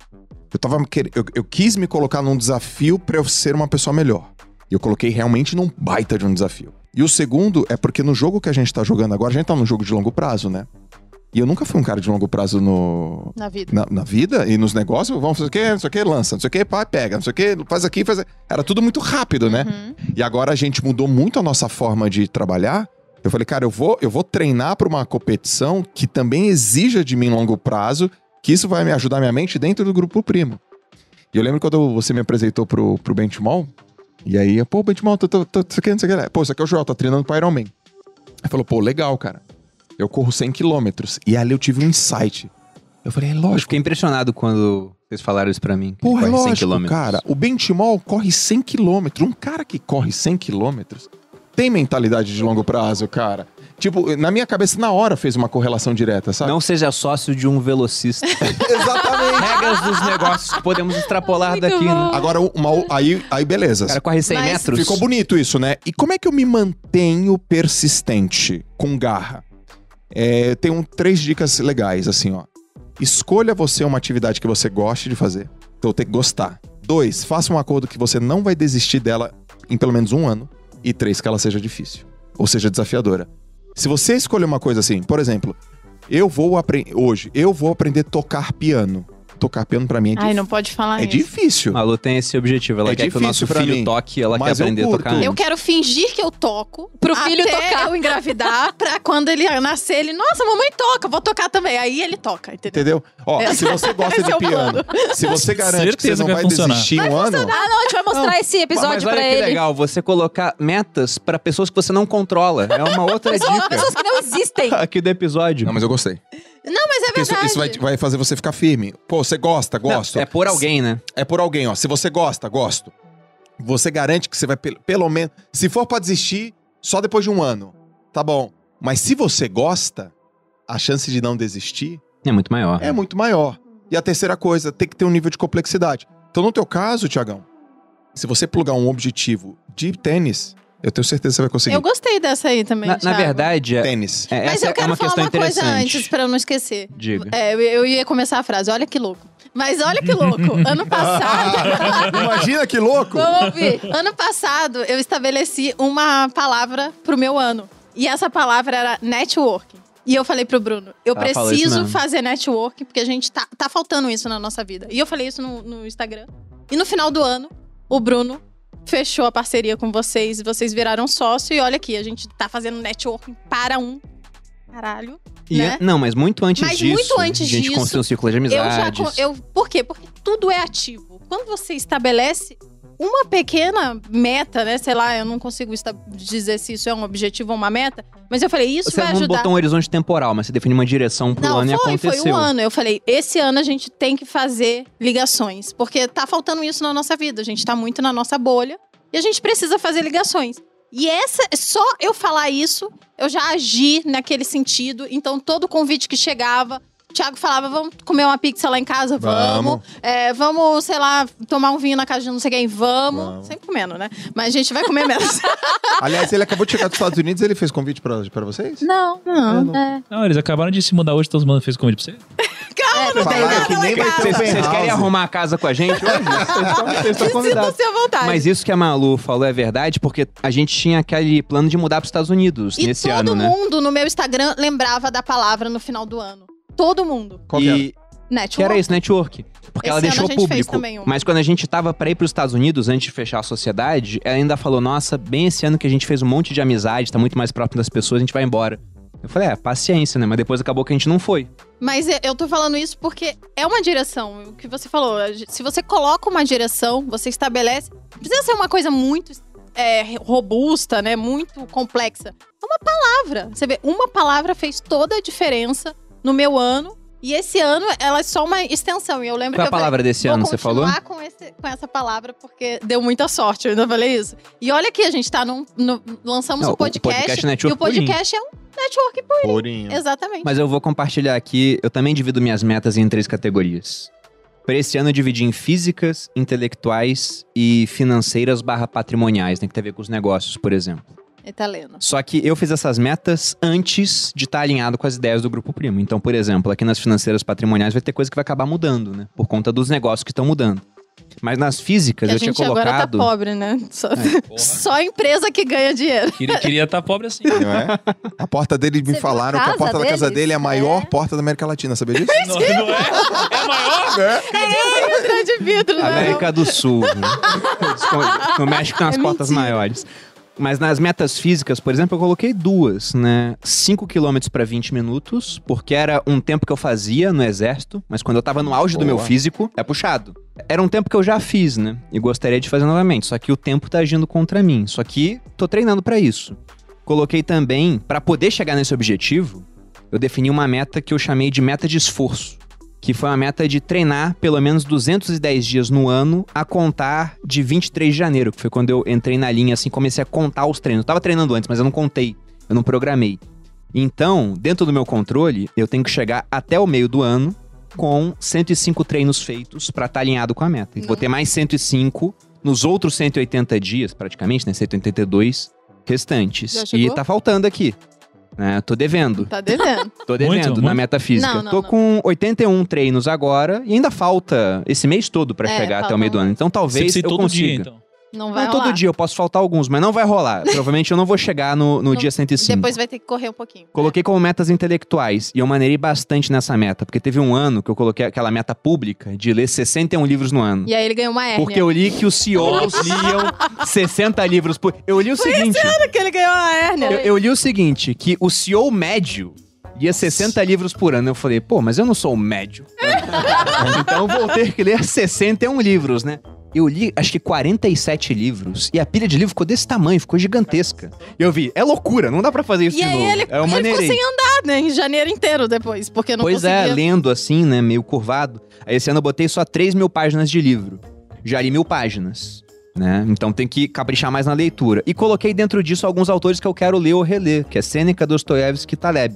Eu, tava, quer- eu, eu quis me colocar num desafio pra eu ser uma pessoa melhor. E eu coloquei realmente num baita de um desafio. E o segundo é porque no jogo que a gente tá jogando agora, a gente tá num jogo de longo prazo, né? E eu nunca fui um cara de longo prazo no, Na vida. na, na vida e nos negócios, vamos fazer o quê, não sei o quê, lança, não sei o quê, pá, pega, não sei o quê, faz aqui, faz. Era tudo muito rápido, né? Uhum. E agora a gente mudou muito a nossa forma de trabalhar. Eu falei, cara, eu vou, eu vou treinar para uma competição que também exija de mim longo prazo, que isso vai me ajudar minha mente dentro do grupo primo. E eu lembro quando você me apresentou pro, pro Benchmall, e aí, pô, Benchmall, tô, tô, tô, aqui, não sei que. Pô, isso aqui é o Joel, tá treinando pro Iron Man. Ele falou, pô, legal, cara. Eu corro 100 quilômetros. E ali eu tive um insight. Eu falei, é Eu lógico. fiquei impressionado quando vocês falaram isso pra mim. Porra, é corre 100 lógico, cara. O Benchimol corre 100 quilômetros. Um cara que corre 100 quilômetros tem mentalidade de longo prazo, cara. Tipo, na minha cabeça, na hora fez uma correlação direta, sabe? Não seja sócio de um velocista. Exatamente. Regras dos negócios que podemos extrapolar Muito daqui, né? Agora, uma, aí, aí beleza. O cara corre 100 Mas- metros. Ficou bonito isso, né? E como é que eu me mantenho persistente, com garra? É, tem um, três dicas legais, assim, ó. Escolha você uma atividade que você goste de fazer. Então tem que gostar. Dois, faça um acordo que você não vai desistir dela em pelo menos um ano. E três, que ela seja difícil. Ou seja, desafiadora. Se você escolher uma coisa assim, por exemplo, eu vou aprender. Hoje, eu vou aprender a tocar piano. Tocar piano pra mim é, Ai, dif- não pode falar é isso. difícil. Malu tem esse objetivo. Ela É quer que o nosso difícil filho mim. toque, ela Mas quer aprender a curto. tocar. Eu quero fingir que eu toco Pro filho até tocar. eu engravidar, pra quando ele nascer, ele, nossa, mamãe toca, vou tocar também. Aí ele toca, entendeu? Entendeu? Ó, Esse- se você gosta esse é de o piano, se você garante que você não vai vai funcionar. desistir em um ano, Ah, não, a gente vai mostrar esse Mas episódio olha pra que ele. legal, você colocar metas pra pessoas que você não controla. É uma outra São dica pessoas que não existem. aqui do episódio. Não, mas eu gostei. Não, mas é Porque isso, isso vai, vai fazer você ficar firme. Pô, você gosta, Não, gosto. é por alguém, né? É por alguém, ó. Se você gosta, gosto. Você garante que você vai, pelo, pelo menos. Se for pra desistir, só depois de um ano. Tá bom. Mas se você gosta, a chance de não desistir É muito maior. é muito maior. E a terceira coisa, tem que ter um nível de complexidade. Então, no teu caso, Tiagão, se você plugar um objetivo de tênis, eu tenho certeza que você vai conseguir. Eu gostei dessa aí também, Na, na verdade, é, Tênis. é- Mas essa eu é quero uma falar uma coisa antes, pra eu não esquecer. Diga. É, eu, eu ia começar a frase, olha que louco. Mas olha que louco, ano passado... Imagina que louco! Vamos ouvir. ano passado, eu estabeleci uma palavra pro meu ano. E essa palavra era networking. E eu falei pro Bruno, eu preciso fazer networking, porque a gente tá, tá faltando isso na nossa vida. E eu falei isso no, no Instagram. E no final do ano, o Bruno fechou a parceria com vocês, vocês viraram sócio. E olha aqui, a gente tá fazendo networking para um. Caralho. E né? an- Não, mas muito antes Mas disso. muito antes a gente disso, construiu um círculo de Eu já. amizades. Eu, por quê? Porque tudo é ativo. Quando você estabelece uma pequena meta, né? Sei lá, eu não consigo dizer se isso é um objetivo ou uma meta, mas eu falei, isso Você vai não ajudar. botou um horizonte temporal, mas você definiu uma direção pro Não, ano e foi, aconteceu. foi um ano. Eu falei, esse ano a gente tem que fazer ligações. Porque tá faltando isso na nossa vida. A gente tá muito na nossa bolha e a gente precisa fazer ligações. E essa, só eu falar isso, eu já agi naquele sentido. Então, todo convite que chegava, o Thiago falava: vamos comer uma pizza lá em casa? Vamos. Vamos. É, vamos, sei lá, tomar um vinho na casa de não sei quem? Vamos. Vamos. Sempre comendo, né? Mas a gente vai comer menos. Aliás, ele acabou de chegar dos Estados Unidos ele fez convite pra, pra vocês? Não. não. É. Não, eles acabaram de se mudar hoje, todos mundo fez convite pra você. Calma, não tem nada que nem. Vocês, vocês querem arrumar a casa com a gente hoje? Vocês estão- convidados. Vontade. Mas isso que a Malu falou é verdade, porque a gente tinha aquele plano de mudar para os Estados Unidos E nesse todo ano, né? mundo no meu Instagram lembrava da palavra no final do ano. Todo mundo. Qual que e Network. que era isso, network. Porque ela Esse ano deixou público. Mas quando a gente tava pra ir pros Estados Unidos, antes de fechar a sociedade, ela ainda falou: Nossa, bem esse ano que a gente fez um monte de amizade, tá muito mais próximo das pessoas, a gente vai embora. Eu falei, é, paciência, né? Mas depois acabou que a gente não foi. Mas eu- tô falando isso porque é uma direção. O que você falou. Se você coloca uma direção, você estabelece. Não precisa ser uma coisa muito é, robusta, né? Muito complexa. É uma palavra. Você vê, uma palavra fez toda a diferença no meu ano. E esse ano ela é só uma extensão. E eu lembro Qual é que a eu palavra falei, desse vou ano, você falou? continuar Com, esse- com essa palavra, porque deu muita sorte. Eu ainda falei isso. E olha aqui, a gente tá num. no- lançamos Não, o o podcast. podcast é network e o podcast é um network purinho. Purinho. Exatamente. Mas eu vou compartilhar aqui, eu também divido minhas metas em três categorias. Para esse ano eu dividi em físicas, intelectuais e financeiras barra patrimoniais, né, que tem a ver com os negócios, por exemplo. Ele tá lendo. Só que eu fiz essas metas antes de estar alinhado com as ideias do Grupo Primo. Então, por exemplo, aqui nas financeiras patrimoniais vai ter coisa que vai acabar mudando, né? Por conta dos negócios que estão mudando. Mas nas físicas Que eu tinha gente agora tá colocado. pobre, né? Só, Porra. só empresa que ganha dinheiro. Queria estar tá pobre assim. Não é? A porta dele, me Você falaram a que a porta da casa deles? dele é a maior É. porta da América Latina, sabia disso? Não, não é? É a maior? É. grande vidro, né? América do Sul. né? no México tem umas É portas mentira. maiores. Mas nas metas físicas, por exemplo, eu coloquei duas, né? 5 km para 20 minutos, porque era um tempo que eu fazia no exército, mas quando eu tava no auge do meu Boa. físico, é puxado. Era um tempo que eu já fiz, né? E gostaria de fazer novamente, só que o tempo tá agindo contra mim. Só que tô treinando para isso. Coloquei também, para poder chegar nesse objetivo, eu defini uma meta que eu chamei de meta de esforço que foi uma meta de treinar pelo menos 210 dias no ano a contar de 23 de janeiro, que foi quando eu entrei na linha assim, comecei a contar os treinos. Eu tava treinando antes, mas eu não contei, eu não programei. Então, dentro do meu controle, eu tenho que chegar até o meio do ano com 105 treinos feitos pra estar alinhado com a meta. E vou ter mais 105 nos outros 180 dias, praticamente, né, 182 restantes. E tá faltando aqui. Né? Tô devendo. Tá devendo. Tô devendo Muito, na muito. metafísica. Não, não, Tô não. com 81 treinos agora e ainda falta esse mês todo pra É, chegar até o meio do ano. Então talvez eu todo consiga. dia, então. Não vai Não rolar. todo dia, eu posso faltar alguns, mas não vai rolar. Provavelmente eu não vou chegar no, no Não- dia 105. Depois vai ter que correr um pouquinho. Coloquei como metas intelectuais e eu maneirei bastante nessa meta, porque teve um ano que eu coloquei aquela meta pública de ler 61 livros no ano. E aí ele ganhou uma hérnia. Porque eu li que os CEOs liam 60 livros por. Eu li o seguinte. que ele ganhou uma hérnia. Eu, eu li o seguinte, que o CEO médio lia 60 livros por ano. Eu falei, pô, mas eu não sou o médio. então vou ter que ler 61 livros, né? Eu li, acho que 47 livros. E a pilha de livro ficou desse tamanho, ficou gigantesca. E eu vi, é loucura, não dá pra fazer isso E de novo. ele, é, eu ele ficou sem andar, né? Em janeiro inteiro depois, porque não Pois é, conseguia. lendo assim, né? Meio curvado. Aí esse ano eu botei só 3 mil páginas de livro. Já li mil páginas. Né? Então tem que caprichar mais na leitura. E coloquei dentro disso alguns autores que eu quero ler ou reler, que é Sêneca, Dostoiévski e Taleb.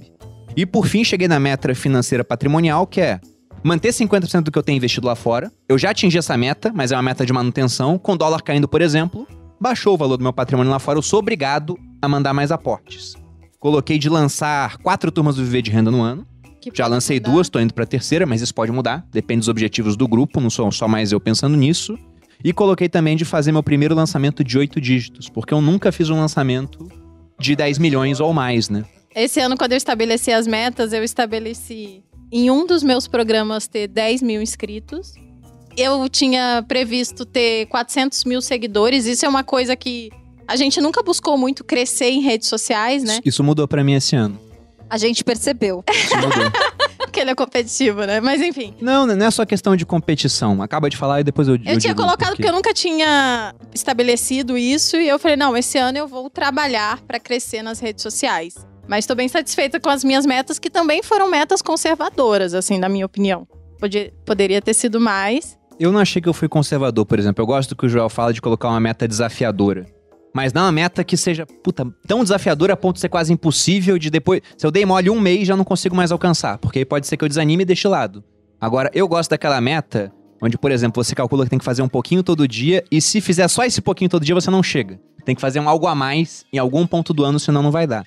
E por fim cheguei na meta financeira patrimonial, que é manter 50% do que eu tenho investido lá fora. Eu já atingi essa meta, mas é uma meta de manutenção. Com o dólar caindo, por exemplo, baixou o valor do meu patrimônio lá fora, eu sou obrigado a mandar mais aportes. Coloquei de lançar quatro turmas do Viver de Renda no ano. Que Já lancei mudar. duas, tô indo pra terceira, mas isso pode mudar. Depende dos objetivos do grupo, não sou só mais eu pensando nisso. E coloquei também de fazer meu primeiro lançamento de oito dígitos, porque eu nunca fiz um lançamento de 10 milhões ou mais, né? Esse ano, quando eu estabeleci as metas, eu estabeleci em um dos meus programas ter 10 mil inscritos. Eu tinha previsto ter 400 mil seguidores. Isso é uma coisa que a gente nunca buscou muito crescer em redes sociais, né? Isso mudou pra mim esse ano. A gente percebeu. Isso mudou. Porque ele é competitivo, né? Mas enfim. não, não é só questão de competição. Acaba de falar e depois eu, Eu, tinha digo colocado por quê. porque eu nunca tinha estabelecido isso e eu falei, não, esse ano eu vou trabalhar para crescer nas redes sociais. Mas estou bem satisfeita com as minhas metas, que também foram metas conservadoras, assim, na minha opinião. Podia- poderia ter sido mais. Eu não achei que eu fui conservador, por exemplo. Eu gosto do que o Joel fala de colocar uma meta desafiadora. Mas não uma meta que seja, puta, tão desafiadora a ponto de ser quase impossível de depois. Se eu dei mole um mês, já não consigo mais alcançar. Porque aí pode ser que eu desanime e deixe de lado. Agora, eu gosto daquela meta onde, por exemplo, você calcula que tem que fazer um pouquinho todo dia. E se fizer só esse pouquinho todo dia, você não chega. Tem que fazer um algo a mais em algum ponto do ano, senão não vai dar.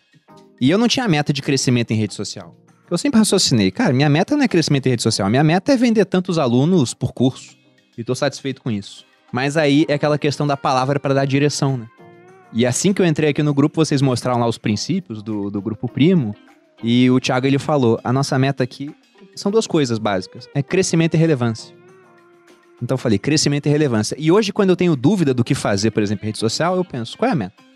E eu não tinha meta de crescimento em rede social. Eu sempre raciocinei, cara, minha meta não é crescimento em rede social. Minha meta é vender tantos alunos por curso. E tô satisfeito com isso. Mas aí é aquela questão da palavra para dar direção, né? E assim que eu entrei aqui no grupo, vocês mostraram lá os princípios do, do grupo primo. E o Thiago ele falou: a nossa meta aqui são duas coisas básicas: é crescimento e relevância. Então eu falei, crescimento e relevância. E hoje, quando eu tenho dúvida do que fazer, por exemplo, em rede social, eu penso, qual é a meta?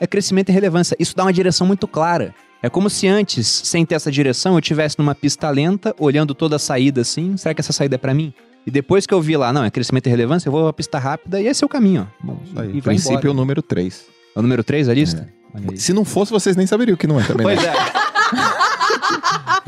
É crescimento e relevância. Isso dá uma direção muito clara. É como se antes, sem ter essa direção, eu estivesse numa pista lenta, olhando toda a saída assim, será que essa saída é pra mim? E depois que eu vi lá, não, é crescimento e relevância, eu vou pra pista rápida e esse é o caminho, ó. Bom, Isso aí. e Princípio embora. número 3. É o número 3 da lista? Aí. Se não fosse, vocês nem saberiam que não é também. Pois né? é.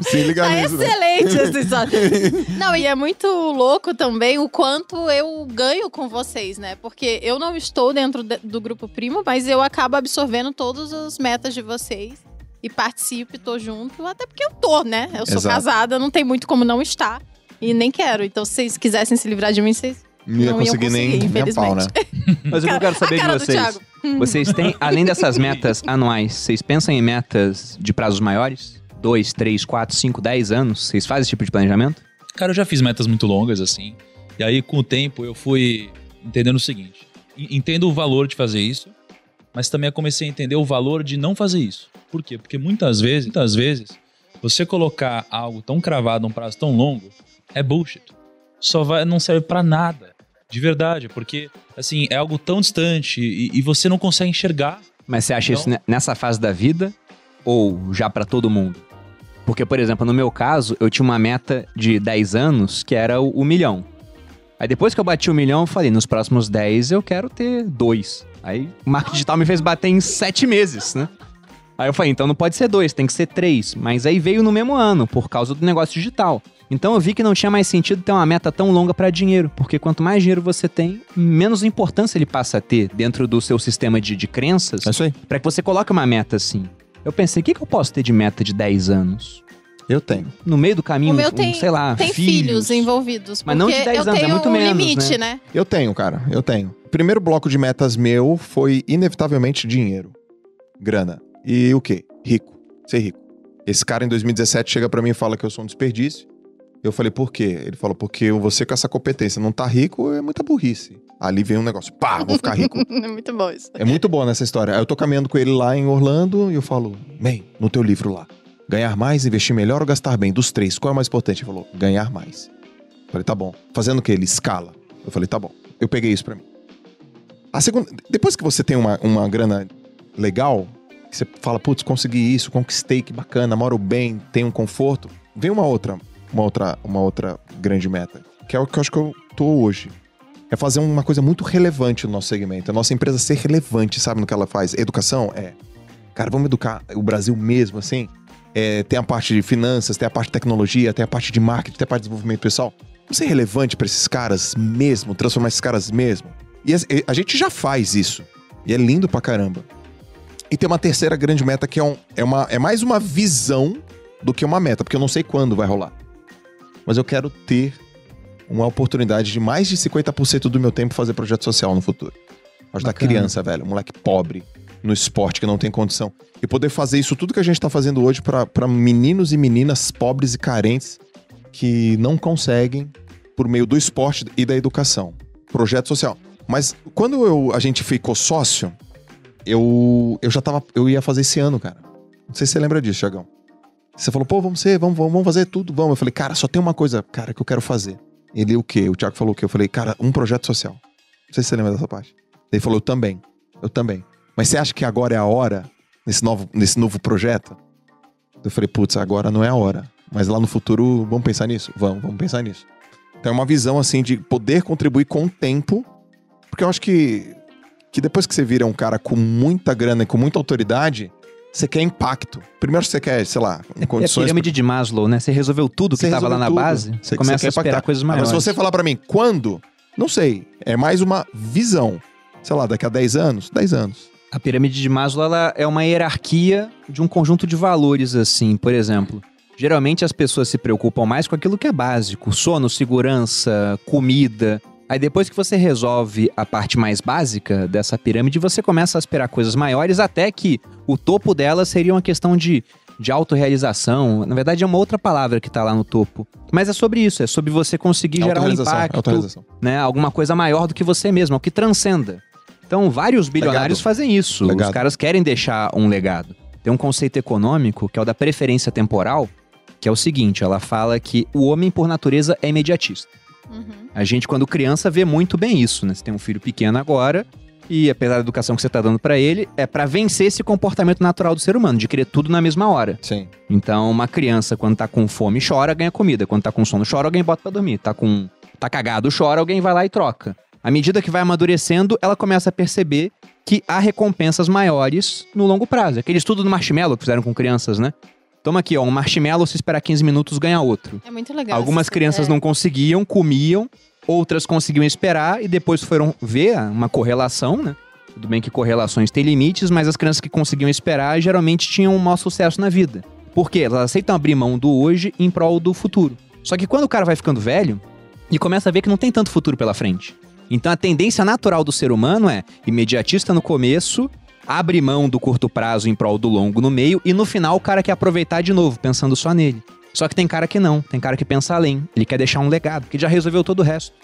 Se liga Tá nisso, né? excelente essa história. Não, e é muito louco também o quanto eu ganho com vocês, né? Porque eu não estou dentro de- do grupo primo, mas eu acabo absorvendo todas as metas de vocês. E participo e tô junto, até porque eu tô, né? Eu sou Exato. casada, não tem muito como não estar. E nem quero. Então, se vocês quisessem se livrar de mim, vocês. Não ia conseguir nem, nem a pau, né? Mas o que eu quero saber de vocês. Vocês têm, além dessas metas anuais, vocês pensam em metas de prazos maiores? Dois, três, quatro, cinco, dez anos? Vocês fazem esse tipo de planejamento? Cara, eu já fiz metas muito longas, assim. E aí, com o tempo, eu fui entendendo o seguinte: en- entendo o valor de fazer isso, mas também comecei a entender o valor de não fazer isso. Por quê? Porque muitas vezes, muitas vezes, você colocar algo tão cravado, um prazo tão longo, é bullshit. Só vai, não serve pra nada. De verdade, porque, assim, é algo tão distante e, e você não consegue enxergar. Mas você acha Então- isso ne- nessa fase da vida ou já pra todo mundo? Porque, por exemplo, no meu caso, eu tinha uma meta de 10 anos que era o, o milhão. Aí depois que eu bati o milhão, eu falei, nos próximos 10 eu quero ter dois. Aí o marketing digital me fez bater em 7 meses, né? Aí eu falei, então não pode ser dois, tem que ser três. Mas aí veio no mesmo ano, por causa do negócio digital. Então eu vi que não tinha mais sentido ter uma meta tão longa pra dinheiro, porque quanto mais dinheiro você tem, menos importância ele passa a ter dentro do seu sistema de, de crenças É isso aí. Pra que você coloque uma meta assim. Eu pensei, o que, que eu posso ter de meta de 10 anos? Eu tenho. No meio do caminho, O meu um, tem- sei lá, Tem filhos, envolvidos. Mas não de porque 10 eu anos, é tenho muito um menos, limite, né? Eu tenho, cara. Eu tenho. O primeiro bloco de metas meu foi, inevitavelmente, dinheiro. Grana. E o quê? Rico. Ser rico. Esse cara, em 2017, chega pra mim e fala que eu sou um desperdício. Eu falei, por quê? Ele falou, porque você com essa competência não tá rico é muita burrice. Ali vem um negócio, pá, vou ficar rico. É muito bom isso. É muito boa nessa história. Aí eu tô caminhando com ele lá em Orlando e eu falo, bem, no teu livro lá, ganhar mais, investir melhor ou gastar bem? Dos três, qual é o mais importante? Ele falou, ganhar mais. Eu falei, tá bom. Fazendo o quê? Ele escala. Eu falei, tá bom. Eu peguei isso pra mim. A segunda, depois que você tem uma, uma grana legal, que você fala, putz, consegui isso, conquistei, que bacana, moro bem, tenho um conforto, vem uma outra, uma outra, uma outra grande meta, que é o que eu acho que eu tô hoje é fazer uma coisa muito relevante no nosso segmento. A nossa empresa ser relevante, sabe, no que ela faz. Educação é. Cara, vamos educar o Brasil mesmo, assim. É, tem a parte de finanças, tem a parte de tecnologia, tem a parte de marketing, tem a parte de desenvolvimento pessoal. Vamos ser relevante pra esses caras mesmo, transformar esses caras mesmo. E a, a gente já faz isso. E é lindo pra caramba. E tem uma terceira grande meta que é, um, é, uma, é mais uma visão do que uma meta, porque eu não sei quando vai rolar. Mas eu quero ter uma oportunidade de mais de 50% do meu tempo fazer projeto social no futuro. Ajudar Bacana. criança, velho, moleque pobre, no esporte que não tem condição. E poder fazer isso tudo que a gente tá fazendo hoje pra pra meninos e meninas pobres e carentes que não conseguem por meio do esporte e da educação. Projeto social. Mas quando eu, a gente ficou sócio, eu, eu já tava. Eu ia fazer esse ano, cara. Não sei se você lembra disso, Thiagão. Você falou, pô, vamos ser, vamos, vamos fazer tudo, vamos. Eu falei, cara, só tem uma coisa, cara, que eu quero fazer. Ele, o quê? O Thiago falou o quê? Eu falei, cara, um projeto social. Não sei se você lembra dessa parte. Ele falou, eu também. Eu também. Mas você acha que agora é a hora, nesse novo, nesse novo projeto? Eu falei, putz, agora não é a hora. Mas lá no futuro, vamos pensar nisso? Vamos, vamos pensar nisso. Então é uma visão, assim, de poder contribuir com o tempo. Porque eu acho que, que depois que você vira um cara com muita grana e com muita autoridade, você quer impacto. Primeiro você quer, sei lá, em É a condições... pirâmile de Maslow, né? Você resolveu tudo que Você tava lá na tudo. base, Você- você começa a esperar impactar. coisas maiores. se você falar pra mim, quando? Não sei. É mais uma visão. Sei lá, daqui a 10 anos? 10 anos. A pirâmide de Maslow ela é uma hierarquia de um conjunto de valores, assim. Por exemplo, geralmente as pessoas se preocupam mais com aquilo que é básico: sono, segurança, comida. Aí depois que você resolve a parte mais básica dessa pirâmide, você começa a aspirar coisas maiores, até que o topo dela seria uma questão de, de autorrealização. Na verdade, é uma outra palavra que tá lá no topo. Mas é sobre isso, é sobre você conseguir gerar um impacto, né? Alguma coisa maior do que você mesmo, algo que transcenda. Então, vários bilionários Legado. fazem isso. Legado. Os caras querem deixar um legado. Tem um conceito econômico que é o da preferência temporal, que é o seguinte: ela fala que o homem, por natureza, é imediatista. Uhum. A gente, quando criança, vê muito bem isso, né? Você tem um filho pequeno agora, e apesar da educação que você tá dando pra ele, é pra vencer esse comportamento natural do ser humano, de querer tudo na mesma hora. Sim. Então, uma criança, quando tá com fome, chora, ganha comida. Quando tá com sono, chora, alguém bota pra dormir. Tá com. tá cagado, chora, alguém vai lá e troca. À medida que vai amadurecendo, ela começa a perceber que há recompensas maiores no longo prazo. Aquele estudo do marshmallow que fizeram com crianças, né? Toma aqui, ó, um marshmallow, se esperar 15 minutos, ganha outro. É muito legal. Algumas crianças é. não conseguiam, comiam, outras conseguiam esperar e depois foram ver uma correlação, né? Tudo bem que correlações têm limites, mas as crianças que conseguiam esperar geralmente tinham um maior sucesso na vida. Por quê? Elas aceitam abrir mão do hoje em prol do futuro. Só que quando o cara vai ficando velho e começa a ver que não tem tanto futuro pela frente. Então a tendência natural do ser humano é imediatista no começo, abre mão do curto prazo em prol do longo no meio e no final o cara quer aproveitar de novo, pensando só nele. Só que tem cara que não, tem cara que pensa além. Ele quer deixar um legado, que já resolveu todo o resto.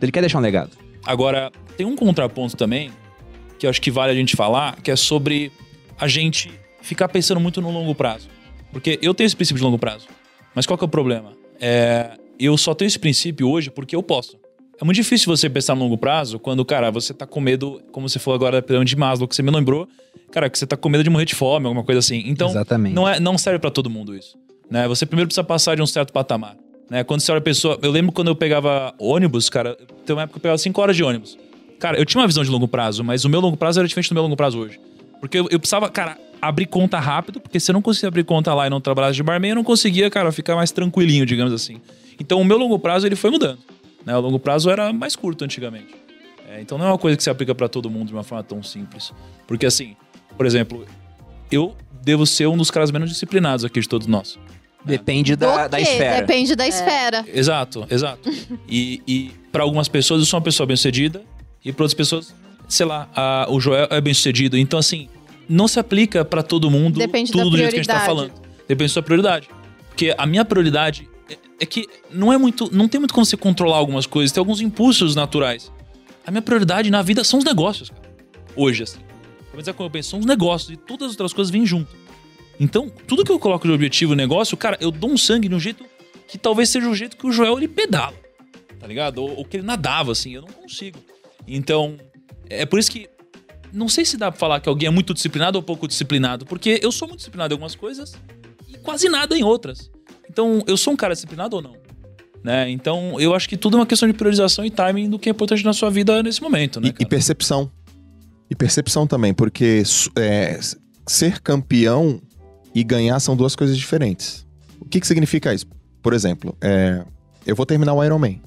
Ele quer deixar um legado. Agora, tem um contraponto também, que eu acho que vale a gente falar, que é sobre a gente ficar pensando muito no longo prazo. Porque eu tenho esse princípio de longo prazo. Mas qual que é o problema? É, eu só tenho esse princípio hoje porque eu posso. É muito difícil você pensar no longo prazo quando, cara, você tá com medo, como você falou agora da pirâmide de Maslow, que você me lembrou, cara, que você tá com medo de morrer de fome, alguma coisa assim. Então, Exatamente. não, é, não serve pra todo mundo isso. Né? Você primeiro precisa passar de um certo patamar. Né? Quando você olha a pessoa. Eu lembro quando eu pegava ônibus, cara, tem uma época que eu pegava 5 horas de ônibus. Cara, eu tinha uma visão de longo prazo, mas o meu longo prazo era diferente do meu longo prazo hoje. Porque eu, eu precisava, cara, abrir conta rápido, porque se eu não conseguia abrir conta lá e não trabalhasse de barman, eu não conseguia, cara, ficar mais tranquilinho, digamos assim. Então o meu longo prazo ele foi mudando. Né? O longo prazo era mais curto antigamente. É, então não é uma coisa que se aplica pra todo mundo de uma forma tão simples. Porque assim, por exemplo, eu devo ser um dos caras menos disciplinados aqui de todos nós. Depende da, da esfera. Depende da esfera. Exato, exato. e e para algumas pessoas eu sou uma pessoa bem-sucedida e para outras pessoas, sei lá, a- o Joel é bem-sucedido. Então assim, não se aplica pra todo mundo Depende tudo da do jeito que a gente tá prioridade. falando. Depende da sua prioridade. Porque a minha prioridade é, que não é muito, não tem muito como você controlar algumas coisas, tem alguns impulsos naturais. A minha prioridade na vida são os negócios, cara. Hoje assim. Pelo menos é como eu penso, são os negócios e todas as outras coisas vêm junto. Então, tudo que eu coloco de objetivo negócio, cara, eu dou um sangue de um jeito que talvez seja o jeito que o Joel ele pedala, tá ligado? Ou, ou que ele nadava, assim, eu não consigo. Então, é por isso que não sei se dá pra falar que alguém é muito disciplinado ou pouco disciplinado, porque eu sou muito disciplinado em algumas coisas e quase nada em outras. Então, eu sou um cara disciplinado ou não? Né? Então, eu acho que tudo é uma questão de priorização e timing do que é importante na sua vida nesse momento, né? E, e percepção. E percepção também, porque é, ser campeão e ganhar são duas coisas diferentes. O que, que significa isso? Por exemplo, é, eu vou terminar o Ironman.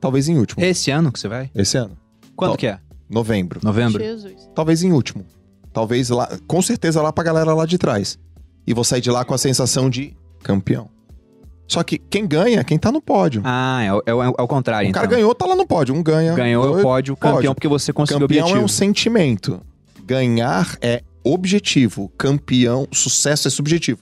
Talvez em último. É esse ano que você vai? Esse ano. Quando Top. que é? Novembro. Novembro? Jesus. Talvez em último. Talvez lá, com certeza lá pra galera lá de trás. E vou sair de lá com a sensação de campeão. Só que quem ganha é quem tá no pódio. Ah, é, o- é, o- é o contrário, o cara então. ganhou, tá lá no pódio. Um ganha. Ganhou dois- o pódio, campeão, pódio. porque você conseguiu o Campeão objetivo. é um sentimento. Ganhar é objetivo. Campeão, sucesso é subjetivo.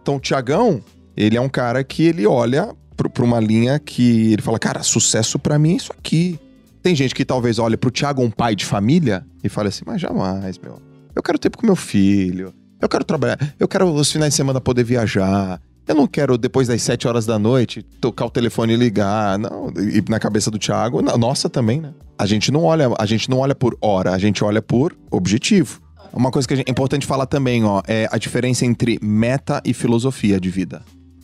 Então, o Tiagão, ele é um cara que ele olha pra uma linha que ele fala, cara, sucesso pra mim é isso aqui. Tem gente que talvez olhe pro Thiago, um pai de família, e fale assim, mas jamais, meu. Eu quero tempo com meu filho. Eu quero trabalhar. Eu quero os finais de semana poder viajar. Eu não quero, depois das sete horas da noite, tocar o telefone e ligar. Não, e na cabeça do Thiago, na nossa também, né? A gente não olha, a gente não olha por hora, a gente olha por objetivo. Uma coisa que é importante falar também, ó, é a diferença entre meta e filosofia de vida.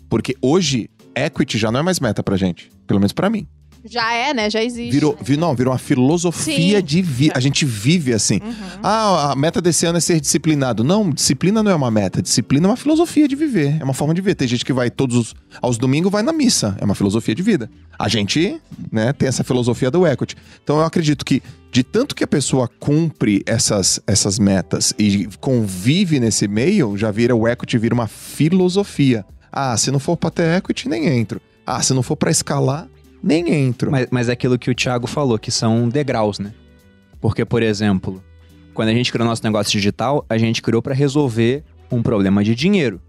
Porque hoje, equity já não é mais meta pra gente. Pelo menos pra mim. Já é, né? Já existe. Virou, vi- não, virou uma filosofia Sim. de vida. A gente vive assim. Ah, a meta desse ano é ser disciplinado. Não, disciplina não é uma meta. Disciplina é uma filosofia de viver. É uma forma de viver. Tem gente que vai todos os, aos domingos vai na missa. É uma filosofia de vida. A gente, né, tem essa filosofia do equity. Então eu acredito que de tanto que a pessoa cumpre essas, essas metas e convive nesse meio, já vira o equity, vira uma filosofia. Ah, se não for pra ter equity, nem entro. Ah, se não for pra escalar, nem entro. Mas, mas é aquilo que o Thiago falou, que são degraus, né? Porque, por exemplo, quando a gente criou nosso negócio digital, a gente criou para resolver um problema de dinheiro.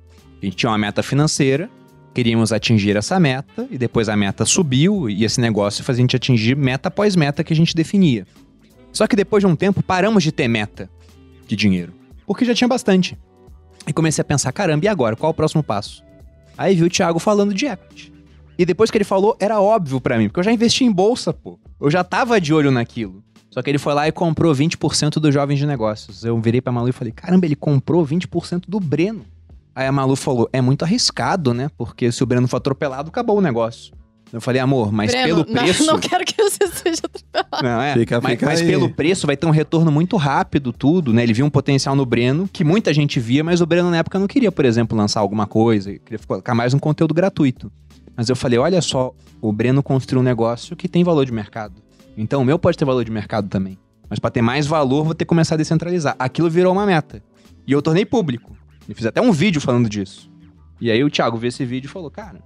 A gente tinha uma meta financeira, queríamos atingir essa meta, e depois a meta subiu, e esse negócio fazia a gente atingir meta após meta que a gente definia. Só que depois de um tempo, paramos de ter meta de dinheiro, porque já tinha bastante. E comecei a pensar, caramba, e agora? Qual o próximo passo? Aí vi o Thiago falando de equity. E depois que ele falou, era óbvio pra mim, porque eu já investi em bolsa, pô. Eu já tava de olho naquilo. Só que ele foi lá e comprou 20% dos jovens de negócios. Eu virei pra Malu e falei: caramba, ele comprou 20% do Breno. Aí a Malu falou: é muito arriscado, né? Porque se o Breno for atropelado, acabou o negócio. Eu falei, amor, mas Breno, pelo preço. Não, não quero que você seja atropelado. Não, é. Fica- mas, fica mas pelo preço vai ter um retorno muito rápido, tudo, né? Ele viu um potencial no Breno, que muita gente via, mas o Breno na época não queria, por exemplo, lançar alguma coisa, queria colocar mais um conteúdo gratuito. Mas eu falei, olha só, o Breno construiu um negócio que tem valor de mercado. Então o meu pode ter valor de mercado também. Mas para ter mais valor, vou ter que começar a descentralizar. Aquilo virou uma meta. E eu tornei público. E fiz até um vídeo falando disso. E aí o Thiago viu esse vídeo e falou, cara,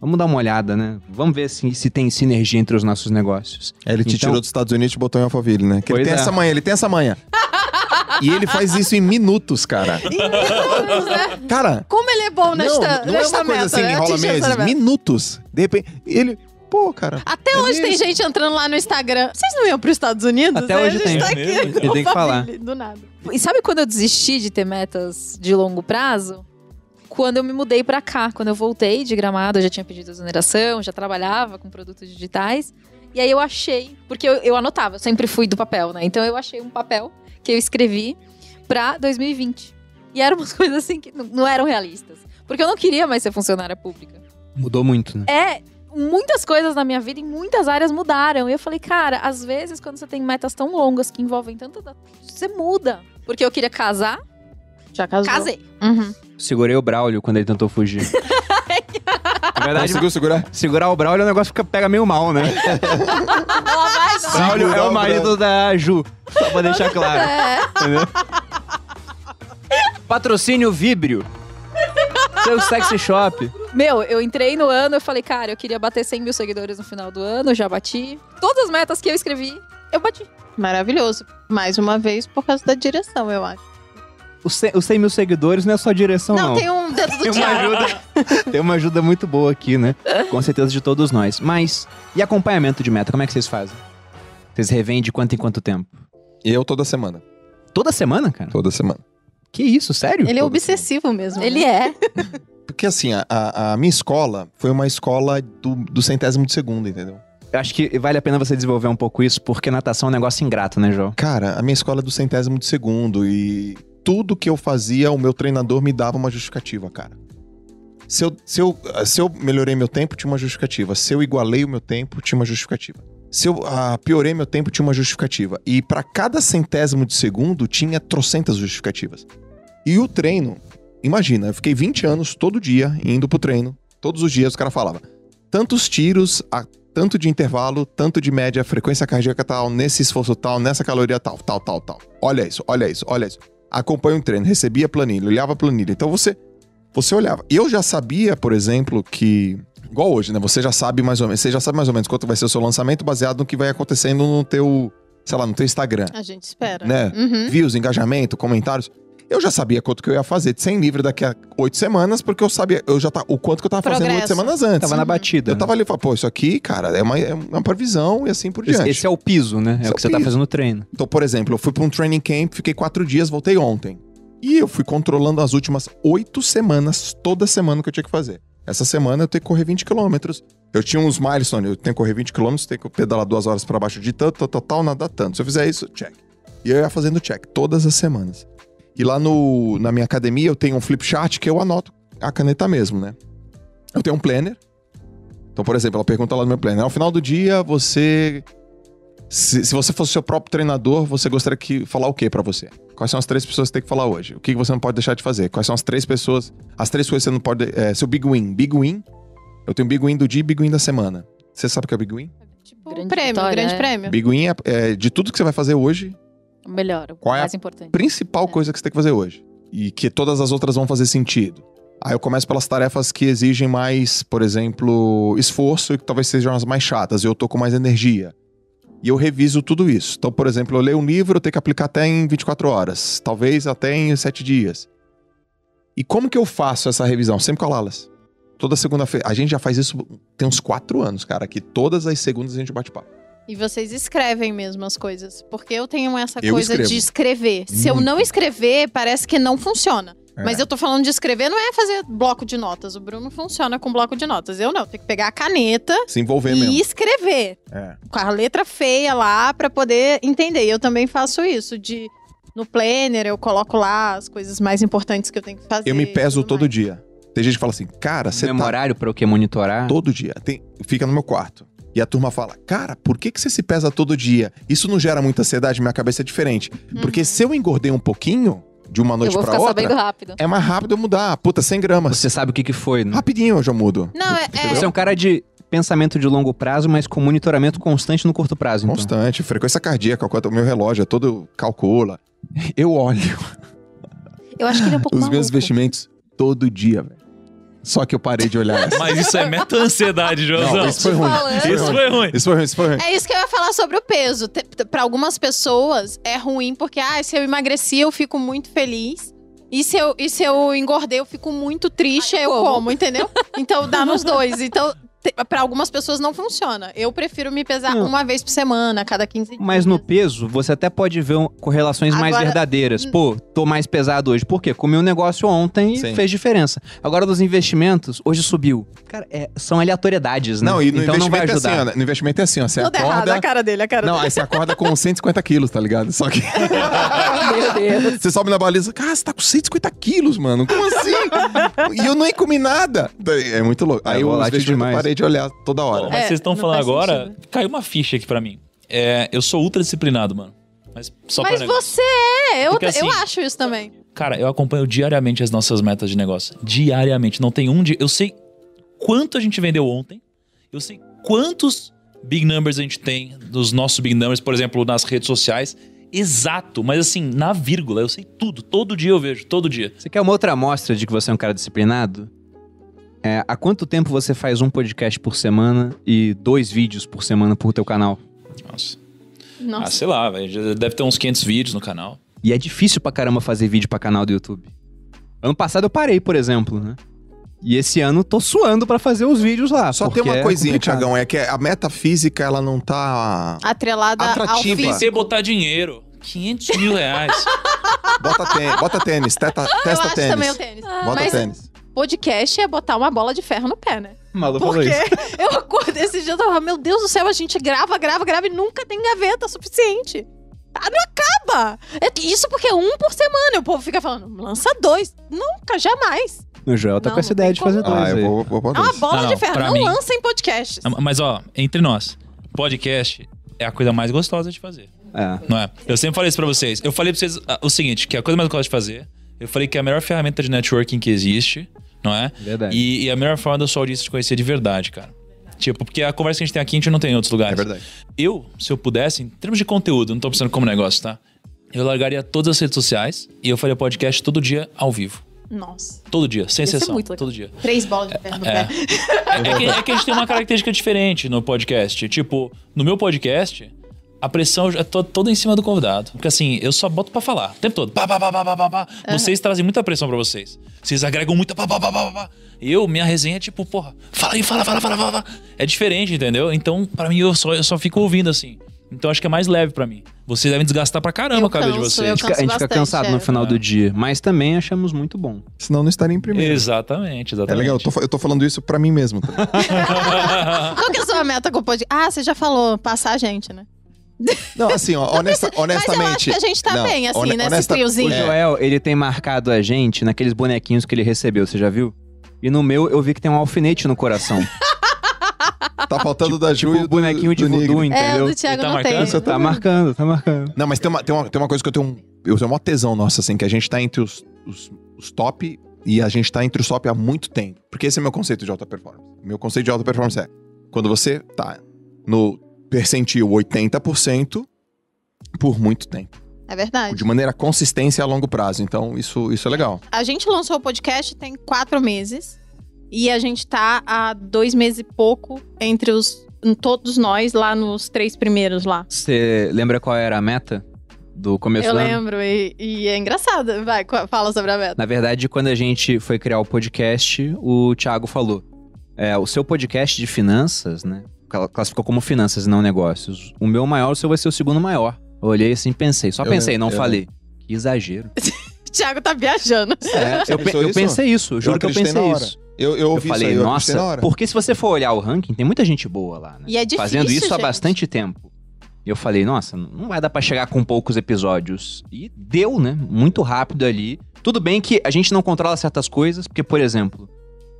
vamos dar uma olhada, né? Vamos ver se, se tem sinergia entre os nossos negócios. Aí ele te Então- tirou dos Estados Unidos e te botou em Alphaville, né? Que ele tem é. essa manha, ele tem essa manha. e ele faz isso em minutos, cara. Cara, Como ele é bom não, nesta, não é nesta uma coisa meta, assim que né? enrola meses, minutos. De repente, ele, pô, cara. Até é hoje tem mesmo. gente entrando lá no Instagram. Vocês não iam para os Estados Unidos? Até Aí hoje a gente tem. Tá É aqui Eu tenho que falar. Do nada. E sabe quando eu desisti de ter metas de longo prazo? Quando eu me mudei pra cá, quando eu voltei de Gramado, eu já tinha pedido exoneração, já trabalhava com produtos digitais. E aí eu achei, porque eu, eu anotava, eu sempre fui do papel, né? Então eu achei um papel que eu escrevi pra 2020. E eram umas coisas assim que não, eram realistas. Porque eu não queria mais ser funcionária pública. Mudou muito, né? É, muitas coisas na minha vida em muitas áreas mudaram. E eu falei, cara, às vezes quando você tem metas tão longas que envolvem tanta. Você muda. Porque eu queria casar, Já casou. casei. Uhum. Segurei o Braulio quando ele tentou fugir. Na verdade, Conseguiu segurar? segurar o Braulio é um negócio que fica- pega meio mal, né? Dar. Braulio é o o marido da Ju. Só pra deixar claro. É. Entendeu? Patrocínio Vibrio. Seu sexy shop. Meu, eu entrei no ano, eu falei, cara, eu queria bater 100 mil seguidores no final do ano, já bati. Todas as metas que eu escrevi, eu bati. Maravilhoso. Mais uma vez, por causa da direção, eu acho. Os 100 os 100 mil seguidores não é só direção, não. Não, tem um dedo do Tem uma ajuda. tem uma ajuda muito boa aqui, né? Com certeza de todos nós. Mas, e acompanhamento de meta, como é que vocês fazem? Vocês revêm de quanto em quanto tempo? Eu toda semana. Toda semana, cara? Toda semana. Que isso, sério? Ele é obsessivo mesmo. né? Ele é. Porque assim, a, a- a minha escola foi uma escola do, do centésimo de segundo, entendeu? Eu acho que vale a pena você desenvolver um pouco isso, porque natação é um negócio ingrato, né, João? Cara, a minha escola é do centésimo de segundo e tudo que eu fazia, o meu treinador me dava uma justificativa, cara. Se eu, se eu, se eu melhorei meu tempo, tinha uma justificativa. Se eu igualei o meu tempo, tinha uma justificativa. Se eu ah, piorei meu tempo, tinha uma justificativa. E pra cada centésimo de segundo, tinha trocentas justificativas. E o treino, imagina, eu fiquei 20 anos todo dia indo pro treino. Todos os dias o cara falava: tantos tiros, a tanto de intervalo, tanto de média, frequência cardíaca tal, nesse esforço tal, nessa caloria tal, tal, tal, tal. Olha isso, olha isso, olha isso. Acompanha o treino, recebia a planilha, olhava a planilha. Então você, você olhava. Eu já sabia, por exemplo, que igual hoje, né? Você já sabe mais ou menos, você já sabe mais ou menos quanto vai ser o seu lançamento baseado no que vai acontecendo no teu, sei lá, no teu Instagram, A gente espera. né? Uhum. Views, engajamento, comentários. Eu já sabia quanto que eu ia fazer de 100 livre daqui a oito semanas, porque eu sabia, eu já tá, o quanto que eu tava fazendo oito Progresso. semanas antes. Tava na batida. Eu tava ali e falei, pô, isso aqui, cara, é uma, é uma previsão e assim por diante. esse é o piso, né? Esse É é o que o você tá fazendo no treino. Então, por exemplo, eu fui pra um training camp, fiquei quatro dias, voltei ontem. E eu fui controlando as últimas oito semanas, toda semana que eu tinha que fazer. Essa semana eu tenho que correr 20 quilômetros. Eu tinha uns milestones, eu tenho que correr 20 quilômetros, tenho que pedalar duas horas pra baixo de tanto, tal, tal, tal, nadar tanto. Se eu fizer isso, check. E eu ia fazendo check todas as semanas. E lá no, na minha academia eu tenho um flip chart que eu anoto a caneta mesmo, né? Eu tenho um planner. Então, por exemplo, ela pergunta lá no meu planner: ao final do dia, você. Se, se você fosse seu próprio treinador, você gostaria que falar o que pra você? Quais são as três pessoas que você tem que falar hoje? O que você não pode deixar de fazer? Quais são as três pessoas. As três coisas que você não pode. É, seu big win. Big win. Eu tenho big win do dia e big win da semana. Você sabe o que é big win? Tipo, Grande um prêmio, vitória, grande é. prêmio. Big win é, é de tudo que você vai fazer hoje, O melhor, o Qual é a mais importante. principal coisa que você tem que fazer hoje. E que todas as outras vão fazer sentido. Aí eu começo pelas tarefas que exigem mais, por exemplo, esforço e que talvez sejam as mais chatas. E eu tô com mais energia. E eu reviso tudo isso. Então, por exemplo, eu leio um livro, eu tenho que aplicar até em 24 horas. Talvez até em 7 dias. E como que eu faço essa revisão? Sempre com a Lalas. Toda segunda-feira. A gente já faz isso tem uns 4 anos, cara. Que todas as segundas a gente bate papo. E vocês escrevem mesmo as coisas. Porque eu tenho essa Eu coisa escrevo. de escrever. Se eu Muito. não escrever, parece que não funciona. É. Mas eu tô falando de escrever, não é fazer bloco de notas. O Bruno funciona com bloco de notas. Eu não, tenho que pegar a caneta Se envolver e mesmo. escrever. É. Com a letra feia lá pra poder entender. E eu também faço isso. De no planner, eu coloco lá as coisas mais importantes que eu tenho que fazer. Eu me e peso todo mais. dia. Tem gente que fala assim, cara, você Mesmo tá horário pra o que monitorar? todo dia. Tem, fica no meu quarto. E a turma fala, cara, por que, que você se pesa todo dia? Isso não gera muita ansiedade? Minha cabeça é diferente. Porque se eu engordei um pouquinho, de uma noite ficar outra, sabendo rápido. é mais rápido eu mudar. Puta, 100 gramas. Você sabe o que que foi, né? Rapidinho eu já mudo. Não, é, é- Você é um cara de pensamento de longo prazo, mas com monitoramento constante no curto prazo, então. Constante. Frequência cardíaca, quanto o meu relógio é todo calcula. Eu olho Eu acho que ele é um pouco os meus maluco. investimentos todo dia, velho. Só que eu parei de olhar essa. Mas isso é meta-ansiedade, Joãozão. Não, isso foi ruim. Isso foi ruim. Isso foi ruim, isso foi ruim. É isso que eu ia falar sobre o peso. Pra algumas pessoas é ruim porque, ah, se eu emagreci, eu fico muito feliz. E se eu, e se eu engordei, eu fico muito triste, eu como. como, entendeu? Então dá nos dois. Então, pra algumas pessoas não funciona. Eu prefiro me pesar Não. uma vez por semana, a cada 15 dias. Mas no peso, você até pode ver um- correlações mais Agora- verdadeiras. Pô, tô mais pesado hoje. Por quê? Comi um negócio ontem e Sim. fez diferença. Agora, dos investimentos, hoje subiu. Cara, é- são aleatoriedades, né? Não, e no então não vai investimento é ajudar. assim, ó. No investimento é assim, ó. Você Tudo errado, acorda. a cara dele, a cara Não, dele. aí você acorda com 150 quilos, tá ligado? Só que Meu Deus. você sobe na baliza, cara, você tá com 150 quilos, mano. Como assim? e eu nem comi nada. É muito louco. É Aí eu volátil demais. parei de olhar toda hora. mas É, vocês estão falando agora, sentido. caiu uma ficha aqui pra mim. É, eu sou ultra disciplinado, mano. Mas só Mas você é, eu, Porque assim- eu acho isso também. Cara, eu acompanho diariamente as nossas metas de negócio. Diariamente. Não tem um dia. Eu sei quanto a gente vendeu ontem. Eu sei quantos big numbers a gente tem dos nossos big numbers, por exemplo, nas redes sociais. Exato, mas assim, na vírgula, eu sei tudo. Todo dia eu vejo, todo dia. Você quer uma outra amostra de que você é um cara disciplinado? É, há quanto tempo você faz um podcast por semana e dois vídeos por semana por teu canal? Nossa. Ah, Nossa. sei lá, velho. já Deve ter uns 500 vídeos no canal. E é difícil pra caramba fazer vídeo pra canal do YouTube. Ano passado eu parei, por exemplo, né? E esse ano tô suando pra fazer os vídeos lá. Só tem uma é coisinha, complicado. Tiagão, é que a meta física, ela não tá... Atrelada ao Atrativa. físico. Pensei botar dinheiro. 500 mil reais. Bota tênis, bota tênis, teta, Eu testa acho tênis. também o tênis. Bota Mas tênis. Podcast é botar uma bola de ferro no pé, né? Malu falou Porque isso. eu acordo esse dia e tava, meu Deus do céu, a gente grava, grava, grava e nunca tem gaveta suficiente. Ah, não acaba! É isso porque é um por semana. E o povo fica falando, lança dois. Nunca, jamais. O Joel tá Não, com essa ideia de fazer como. dois Ah, eu vou, vou, vou É uma bola Não, de ferro. Não mim- lança em podcasts. Mas ó, entre nós, podcast é a coisa mais gostosa de fazer. É. Não é? Eu sempre falei isso pra vocês. Eu falei pra vocês ah, o seguinte, que a coisa mais que eu gosto de fazer, eu falei que é a melhor ferramenta de networking que existe, não é? Verdade. E, e a melhor forma da sua audiência te conhecer de verdade, cara. Tipo, porque a conversa que a gente tem aqui, a gente não tem em outros lugares. É verdade. Eu, se eu pudesse, em termos de conteúdo, não tô pensando como negócio, tá? Eu largaria todas as redes sociais e eu faria podcast todo dia ao vivo. Nossa. Todo dia, sem ser exceção. muito legal. Todo dia. Três bolas de ferro no É. pé. É que, é que a gente tem uma característica diferente no podcast. Tipo, no meu podcast, a pressão é to- toda em cima do convidado. Porque assim, eu só boto pra falar o tempo todo. Pá, pá, pá, pá, pá, pá, pá. Vocês trazem muita pressão pra vocês. Vocês agregam muita pá, pá, pá, pá, pá. Eu, minha resenha é tipo, porra, fala aí, fala, fala, fala, fala. fala. É diferente, entendeu? Então, pra mim, eu só, eu só fico ouvindo assim. Então, acho que é mais leve pra mim. Vocês devem desgastar pra caramba Eu a cabeça de canso, vocês. eu A gente fica- a gente fica cansado no é. final do dia, mas também achamos muito bom. Senão não estaria em primeiro. Exatamente, É exatamente. legal, eu tô, eu tô falando isso pra mim mesmo. tá? Qual que é a sua meta com o podcast? Ah, você já falou, passar a gente, né? Não, assim, ó, honesta, Mas eu acho honestamente. que a gente tá não, bem, assim, hone- nesse honesta- triozinho. O É. Joel, ele tem marcado a gente naqueles bonequinhos que ele recebeu, você já viu? E no meu, eu vi que tem um alfinete no coração. Tá faltando da Ju e tipo do- o bonequinho de do voodoo, É, entendeu? o do Thiago tá não marcando? tem. Tá marcando, tá marcando. Não, mas tem uma, tem, uma, tem uma coisa que eu tenho um. Eu tenho uma tesão nossa, assim, que a gente tá entre os, os, os top e a gente tá entre os top há muito tempo. Porque esse é o meu conceito de alta performance. Meu conceito de alta performance é quando você tá no percentil 80% por muito tempo. É verdade. De maneira consistência a longo prazo. Então, isso, isso é legal. A gente lançou o podcast tem quatro meses. E a gente tá há dois meses e pouco entre os todos nós lá nos três primeiros lá. Você lembra qual era a meta do começo Eu do ano? lembro, e, e é engraçado. Vai, fala sobre a meta. Na verdade, quando a gente foi criar o podcast, o Thiago falou: é, o seu podcast de finanças, né? Cla- Classificou como finanças e não negócios. O meu maior, o seu vai ser o segundo maior. Eu olhei assim e pensei. Só Eu pensei, não eu falei. Que exagero. O Thiago tá viajando. É, eu, pe- eu isso? pensei isso, juro que eu pensei na hora. isso. Eu, eu Eu ouvi falei, isso aí, eu nossa, hora. porque se você for olhar o ranking, tem muita gente boa lá, né? E é difícil, Fazendo isso há gente. bastante tempo. E eu falei, nossa, não vai dar pra chegar com poucos episódios. E deu, né? Muito rápido ali. Tudo bem que a gente não controla certas coisas, porque, por exemplo,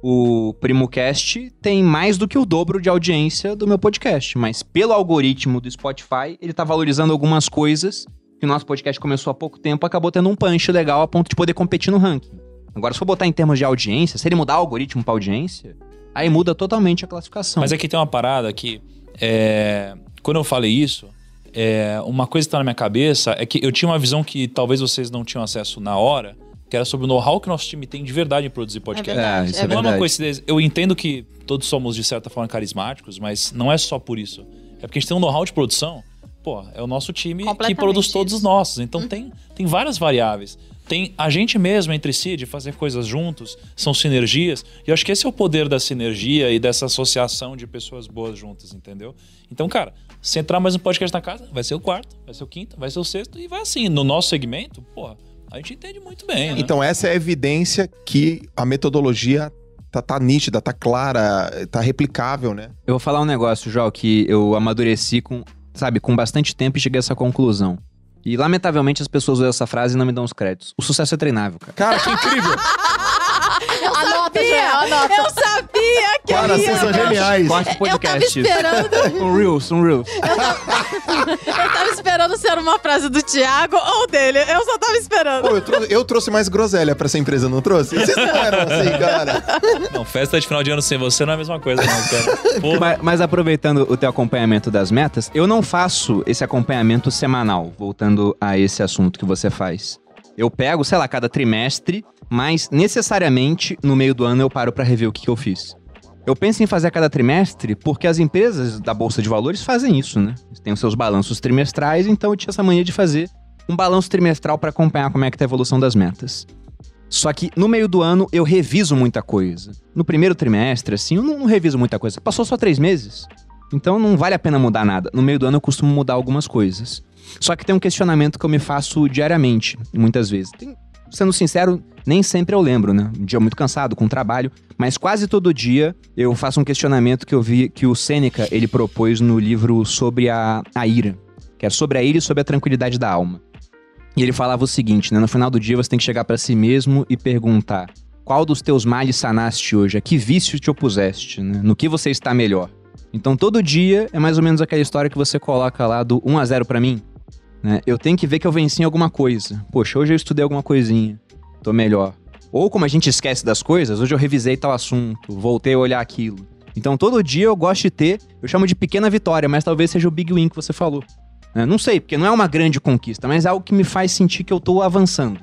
O PrimoCast tem mais do que o dobro de audiência do meu podcast, mas pelo algoritmo do Spotify, ele tá valorizando algumas coisas que o nosso podcast começou há pouco tempo, acabou tendo um punch legal a ponto de poder competir no ranking. Agora, se for botar em termos de audiência, se ele mudar o algoritmo pra audiência, aí muda totalmente a classificação. Mas aqui tem uma parada que, é, quando eu falei isso, é, uma coisa que tá na minha cabeça é que eu tinha uma visão que talvez vocês não tinham acesso na hora, que era sobre o know-how que nosso time tem de verdade em produzir podcast. verdade, É, isso é é não é uma coincidência. Eu entendo que todos somos, de certa forma, carismáticos, mas não é só por isso. É porque a gente tem um know-how de produção. Pô, é o nosso time que produz todos isso. os nossos. Então tem, tem várias variáveis. Tem a gente mesmo entre si, de fazer coisas juntos, são sinergias. E eu acho que esse é o poder da sinergia e dessa associação de pessoas boas juntas, entendeu? Então, cara, se entrar mais um podcast na casa, vai ser o quarto, vai ser o quinto, vai ser o sexto, e vai assim. No nosso segmento, porra, a gente entende muito bem. né? Então, essa é a evidência que a metodologia tá, tá nítida, tá clara, tá replicável, né? Eu vou falar um negócio, João, que eu amadureci com, sabe, com bastante tempo e cheguei a essa conclusão. E, lamentavelmente, as pessoas usam essa frase e não me dão os créditos. O sucesso é treinável, cara. Cara, que incrível! Anota. Eu sabia que Cara, eu ia. vocês são geniais. Corte Eu tava podcast. esperando, Um Reels, um Reels. eu tava esperando ser uma frase do Thiago ou dele. Eu só tava esperando. Pô, eu, trouxe, eu trouxe mais groselha pra essa empresa, não trouxe? Vocês não eram assim, cara. Não, festa de final de ano sem você não é a mesma coisa, não, cara. Mas, mas aproveitando o teu acompanhamento das metas, eu não faço esse acompanhamento semanal, voltando a esse assunto que você faz. Eu pego, sei lá, cada trimestre, mas necessariamente no meio do ano eu paro pra rever o que, que eu fiz. Eu penso em fazer a cada trimestre porque as empresas da Bolsa de Valores fazem isso, né? Têm os seus balanços trimestrais, então eu tinha essa mania de fazer um balanço trimestral pra acompanhar como é que tá a evolução das metas. Só que no meio do ano eu reviso muita coisa. No primeiro trimestre, assim, eu não, não reviso muita coisa. Passou só três meses. Então não vale a pena mudar nada. No meio do ano eu costumo mudar algumas coisas. Só que tem um questionamento que eu me faço diariamente, muitas vezes. Tem- sendo sincero, nem sempre eu lembro, né? Um dia muito cansado, com trabalho. Mas quase todo dia eu faço um questionamento que eu vi que o Sêneca ele propôs no livro sobre a, a ira. Que é sobre a ira e sobre a tranquilidade da alma. E ele falava o seguinte, né? No final do dia você tem que chegar pra si mesmo e perguntar: qual dos teus males sanaste hoje? A que vício te opuseste? né? No que você está melhor? Então todo dia é mais ou menos aquela história que você coloca lá do 1 a 0 pra mim. Né? Eu tenho que ver que eu venci em alguma coisa. Poxa, hoje eu estudei alguma coisinha. Tô melhor. Ou como a gente esquece das coisas, hoje eu revisei tal assunto, voltei a olhar aquilo. Então todo dia eu gosto de ter, eu chamo de pequena vitória, mas talvez seja o big win que você falou. né? Não sei, porque não é uma grande conquista, mas é algo que me faz sentir que eu tô avançando.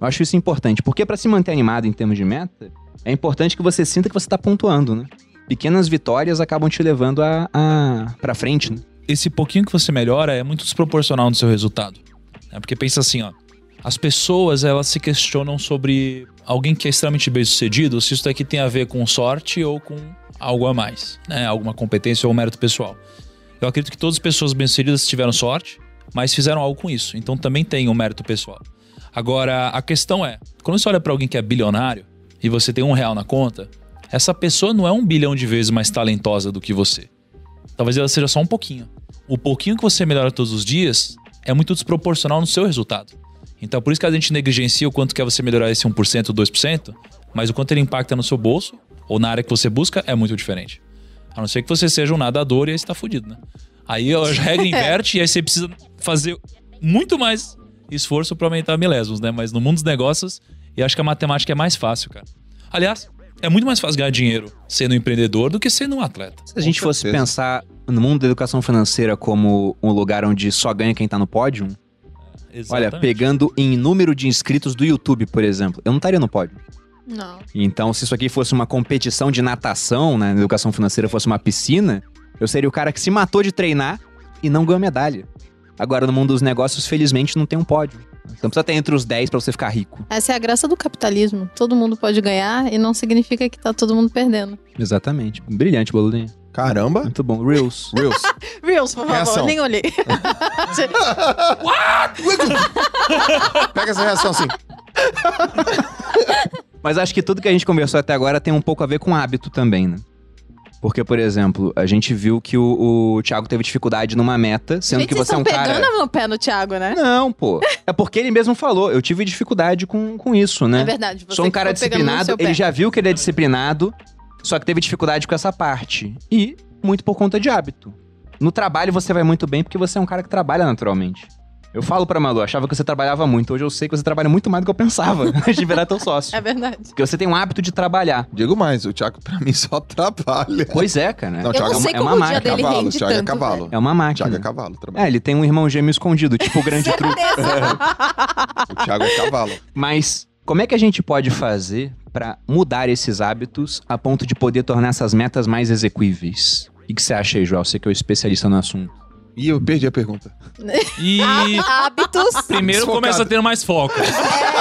Eu acho isso importante, porque para se manter animado em termos de meta, é importante que você sinta que você tá pontuando, né? Pequenas vitórias acabam te levando a, a para frente, né? Esse pouquinho que você melhora é muito desproporcional no seu resultado. né? Porque pensa assim, ó. As pessoas, elas se questionam sobre alguém que é extremamente bem sucedido, se isso daqui tem a ver com sorte ou com algo a mais, né? Alguma competência ou mérito pessoal. Eu acredito que todas as pessoas bem-sucedidas tiveram sorte, mas fizeram algo com isso. Então também tem um mérito pessoal. Agora, a questão é, quando você olha para alguém que é bilionário e você tem um real na conta, essa pessoa não é um bilhão de vezes mais talentosa do que você. Talvez ela seja só um pouquinho. O pouquinho que você melhora todos os dias é muito desproporcional no seu resultado. Então, por isso que a gente negligencia o quanto quer você melhorar esse 1%, 2%, mas o quanto ele impacta no seu bolso ou na área que você busca é muito diferente. A não ser que você seja um nadador e aí você tá fudido, né? Aí a regra inverte e aí você precisa fazer muito mais esforço para aumentar milésimos, né? Mas no mundo dos negócios, eu acho que a matemática é mais fácil, cara. Aliás, é muito mais fácil ganhar dinheiro sendo um empreendedor do que sendo um atleta. Se a gente fosse pensar no mundo da educação financeira como um lugar onde só ganha quem tá no pódio, olha, Exatamente. pegando em número de inscritos do YouTube, por exemplo, eu não estaria no pódio. Não. Então, se isso aqui fosse uma competição de natação, né, na educação financeira fosse uma piscina, eu seria o cara que se matou de treinar e não ganhou medalha. Agora, no mundo dos negócios, felizmente, não tem um pódio. Então precisa ter entre os 10 pra você ficar rico. Essa é a graça do capitalismo. Todo mundo pode ganhar e não significa que tá todo mundo perdendo. Exatamente. Brilhante, Boludinho. Caramba. Muito bom. Reels. Reels. Reels, por favor, Reação. nem olhei. Pega essa reação assim. Mas acho que tudo que a gente conversou até agora tem um pouco a ver com hábito também, né? Porque, por exemplo, a gente viu que o, o Thiago teve dificuldade numa meta, sendo Gente, que vocês você é um cara. pegando no pé no Thiago, né? Não, pô. É porque ele mesmo falou, eu tive dificuldade com, com isso, né? É verdade. Você Sou um cara disciplinado, ele já viu que ele é disciplinado, só que teve dificuldade com essa parte. E muito por conta de hábito. No trabalho você vai muito bem porque você é um cara que trabalha naturalmente. Eu falo pra Malu, achava que você trabalhava muito. Hoje eu sei que você trabalha muito mais do que eu pensava antes de virar teu sócio. É verdade. Porque você tem um hábito de trabalhar. Digo mais, o Thiago pra mim só trabalha. Pois é, cara. Não, Eu Thiago não é sei é como uma o máquina. dele cavalo, rende Thiago é tanto. cavalo. velho. É uma máquina. Thiago é cavalo, trabalha. É, ele tem um irmão gêmeo escondido, tipo o grande truque. O Thiago é cavalo. Mas como é que a gente pode fazer pra mudar esses hábitos a ponto de poder tornar essas metas mais execuíveis? O que que você acha aí, Joel? Você que é o especialista no assunto. Ih, eu perdi a pergunta. E Hábitos. primeiro Desfocado. começa a ter mais foco.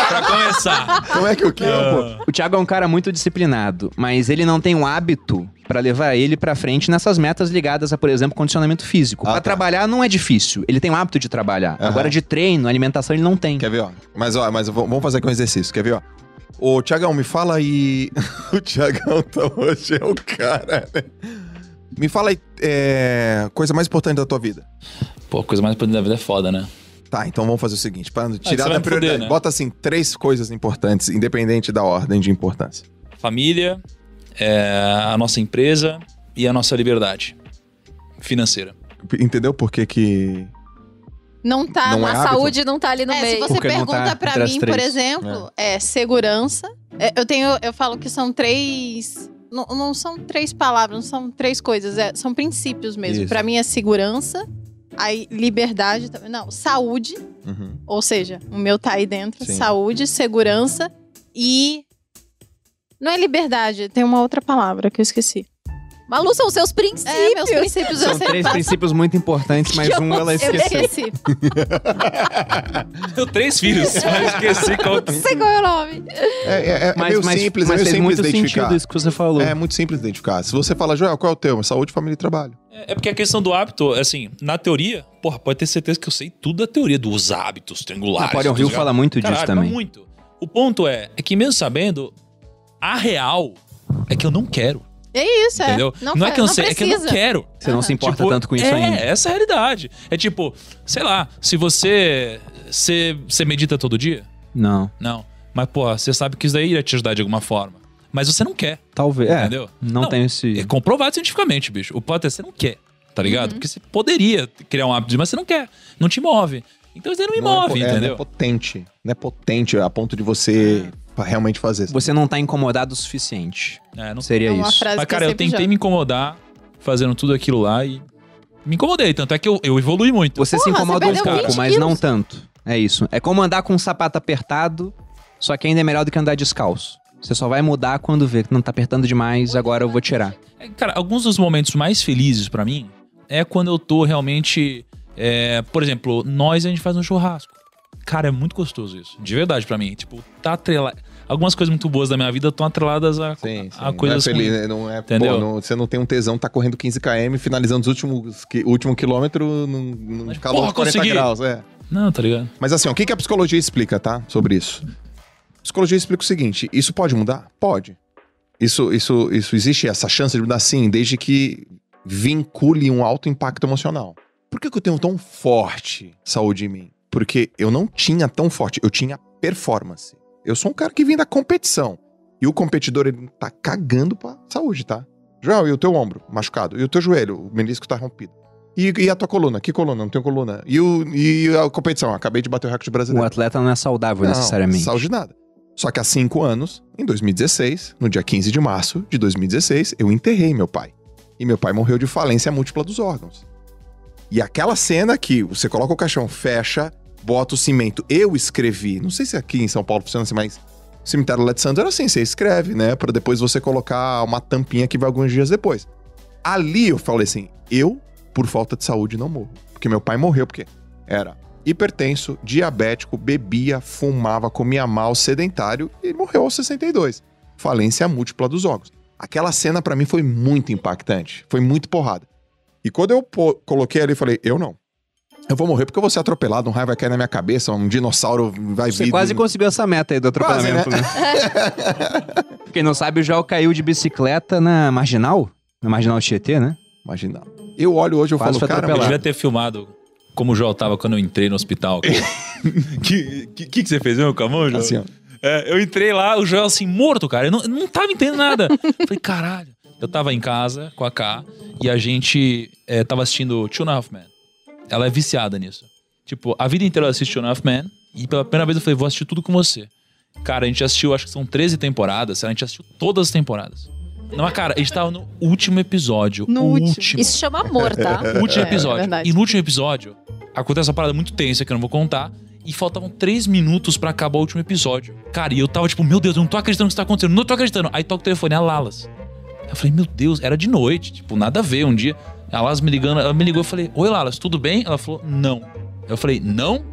pra começar. Como é que o quê? pô? O Thiago é um cara muito disciplinado, mas ele não tem um hábito pra levar ele pra frente nessas metas ligadas a, por exemplo, condicionamento físico. Ah, Pra tá. trabalhar não é difícil. Ele tem o hábito de trabalhar. Aham. Agora de treino, alimentação ele não tem. Quer ver, ó? Mas, ó, mas vamos fazer aqui um exercício. Quer ver, ó? Ô, Tiagão, me fala aí. o Tiagão tá hoje é o cara, né? Me fala aí, é... coisa mais importante da tua vida. Pô, coisa mais importante da vida é foda, né? Tá, então vamos fazer o seguinte: para você tirar vai da prioridade, né? bota assim três coisas importantes, independente da ordem de importância. Família, é, a nossa empresa e a nossa liberdade financeira. Entendeu por que que. Não tá Não é A hábito? saúde não tá ali no É, se meio. você Porque pergunta tá as mim, por três. exemplo, é, segurança. É, eu tenho, eu falo que são três. Não, não são três palavras, não são três coisas, é, são princípios mesmo. Pra mim é segurança, aí liberdade também. Não, saúde, Uhum. ou seja, o meu tá aí dentro. Sim. Saúde, segurança e. Não é liberdade, tem uma outra palavra que eu esqueci. Malu, são os seus princípios. É, meus princípios São três princípios muito importantes, mas um ela sei. Eu esqueceu. esqueci. Eu três filhos, mas esqueci qual. Não sei qual é o nome. É, é, é Mas, meio mas, simples, mas é meio simples muito identificar. sentido isso que você falou. É muito simples identificar. Se você fala, Joel, qual é o teu? Saúde, família e trabalho. É porque a questão do hábito, assim, na teoria, porra, pode ter certeza que eu sei tudo da teoria dos hábitos triangulares. Napoleon Hill tá ligado? fala muito disso Caralho, também. muito. O ponto é, é que mesmo sabendo, a real é que eu não quero, É isso, é. entendeu? Não, é que eu não não sei, é que eu não quero. Você não se importa Tipo, tanto com isso é, ainda. essa é a realidade. É tipo, sei lá, se você, você, você medita todo dia? Não, Não. Mas, pô, você sabe que isso daí iria te ajudar de alguma forma. Mas você não quer, talvez. É, entendeu? não, tem esse. É comprovado cientificamente, bicho. O ponto é você não quer, tá ligado? Porque você poderia criar um hábito, mas você não quer. Não te move. Então isso aí não me Não é move, po- é, entendeu? não é potente. Não é potente a ponto de você realmente fazer. Você não tá incomodado o suficiente. É, não Seria É isso. frase Mas, cara, eu sempre tentei jogo. me incomodar fazendo tudo aquilo lá e me incomodei. Tanto é que eu, eu evolui muito. Você se Porra, você incomoda um pouco, 20 mas não tanto. É isso. É como andar com um sapato apertado, só que ainda é melhor do que andar descalço. Você só vai mudar quando vê que não tá apertando demais, agora eu vou tirar. É, Cara, alguns dos momentos mais felizes pra mim é quando eu tô realmente. é, por exemplo, nós a gente faz um churrasco. Cara, é muito gostoso isso. De verdade pra mim. Tipo, tá atrelado. Algumas coisas muito boas da minha vida estão atreladas a, Sim, sim. a coisas. não é feliz, né? não é, Entendeu? pô, não- você não tem um tesão, tá correndo 15 km, finalizando os últimos último quilômetro num, num Mas, calor porra, de 40 consegui. graus. É. Não, tá ligado? Mas assim, ó, o que, que a psicologia explica, tá? Sobre isso. A psicologia explica o seguinte: isso pode mudar? Pode. Isso, isso, isso existe essa chance de mudar sim, desde que vincule um alto impacto emocional. Por que, que eu tenho tão forte saúde em mim? Porque eu não tinha tão forte, eu tinha performance. Eu sou um cara que vem da competição. E o competidor, ele tá cagando pra saúde, tá? Joel, e o teu ombro machucado? E o teu joelho? O menisco tá rompido. E, e a tua coluna? Que coluna? Não tenho coluna. E, o, e a competição? Acabei de bater o recorde O brasileiro. atleta não é saudável necessariamente. Saúde nada. Só que há cinco anos, em 2016, no dia 15 de março de 2016, eu enterrei meu pai. E meu pai morreu de falência múltipla dos órgãos. E aquela cena que você coloca o caixão, fecha, bota o cimento. Eu escrevi, não sei se aqui em São Paulo funciona assim, mas o cemitério lá de Santos era assim, você escreve, né? Pra depois você colocar uma tampinha que vai alguns dias depois. Ali eu falei assim, eu, por falta de saúde, não morro. Porque meu pai morreu, porque era hipertenso, diabético, bebia, fumava, comia mal, sedentário e morreu aos 62. Falência múltipla dos órgãos. Aquela cena pra mim foi muito impactante, foi muito porrada. E quando eu coloquei ali, eu falei, eu não. Eu vou morrer porque eu vou ser atropelado, um raio vai cair na minha cabeça, um dinossauro vai Você vir. quase conseguiu essa meta aí do atropelamento, né? Quem não sabe, o Joel caiu de bicicleta na Marginal. Na Marginal Tietê, né? Imagina. Eu olho hoje e Quase falo, cara, Eu devia ter filmado como o Joel tava quando eu entrei no hospital. que, que, que que você fez mesmo com a mão, Joel? assim, ó. É, eu entrei lá, o Joel assim, morto, cara. Eu não, eu não tava entendendo nada. Falei, caralho. Eu tava em casa com a K e a gente é, tava assistindo Two and a Half Men. Ela é viciada nisso. Tipo, a vida inteira ela assiste Two and a Half Men e pela primeira vez eu falei, vou assistir tudo com você. Cara, a gente assistiu, acho que são 13 temporadas. A gente assistiu todas as temporadas. Não, mas, cara, a gente tava no último episódio. No o último. último. Isso chama amor, tá? Último É, episódio. verdade. e no último episódio, acontece uma parada muito tensa que eu não vou contar. E faltavam três minutos pra acabar o último episódio. Cara, e eu tava tipo, meu Deus, eu não tô acreditando no que tá acontecendo, não tô acreditando. Aí toca o telefone, é a Lalas. Eu falei, meu Deus, era de noite, tipo, nada a ver. Um dia, a Lalas me ligando, ela me ligou, eu falei, oi Lalas, tudo bem? Ela falou, não. Eu falei, não?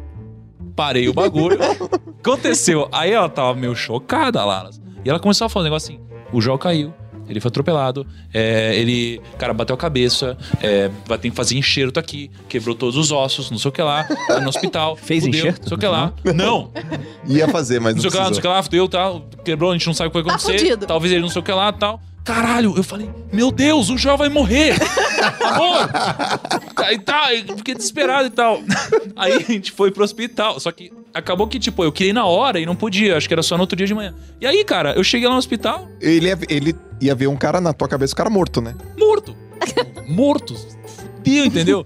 Parei o bagulho. Aconteceu. Aí ela tava meio chocada, a Lalas. E ela começou a falar um negócio assim: o João caiu. Ele foi atropelado, é, ele, cara, bateu a cabeça, é, vai ter que fazer enxerto aqui, quebrou todos os ossos, não sei o que lá, tá no hospital. Fez fudeu, enxerto? Não sei o que lá. Não, Ia fazer, mas não não, sei o que lá, não sei o que lá, fudeu, tal, quebrou, a gente não sabe o que vai Tá acontecer. fudido. Talvez ele não sei o que lá, tal. Caralho, eu falei, meu Deus, o João vai morrer. Pô, aí tá, eu fiquei desesperado e tal. Aí a gente foi pro hospital, só que acabou que, tipo, eu queria ir na hora e não podia, acho que era só no outro dia de manhã. E aí, cara, eu cheguei lá no hospital, Ele ia, ele ia ver um cara na tua cabeça, o cara morto, né? morto. morto. Fudido, entendeu?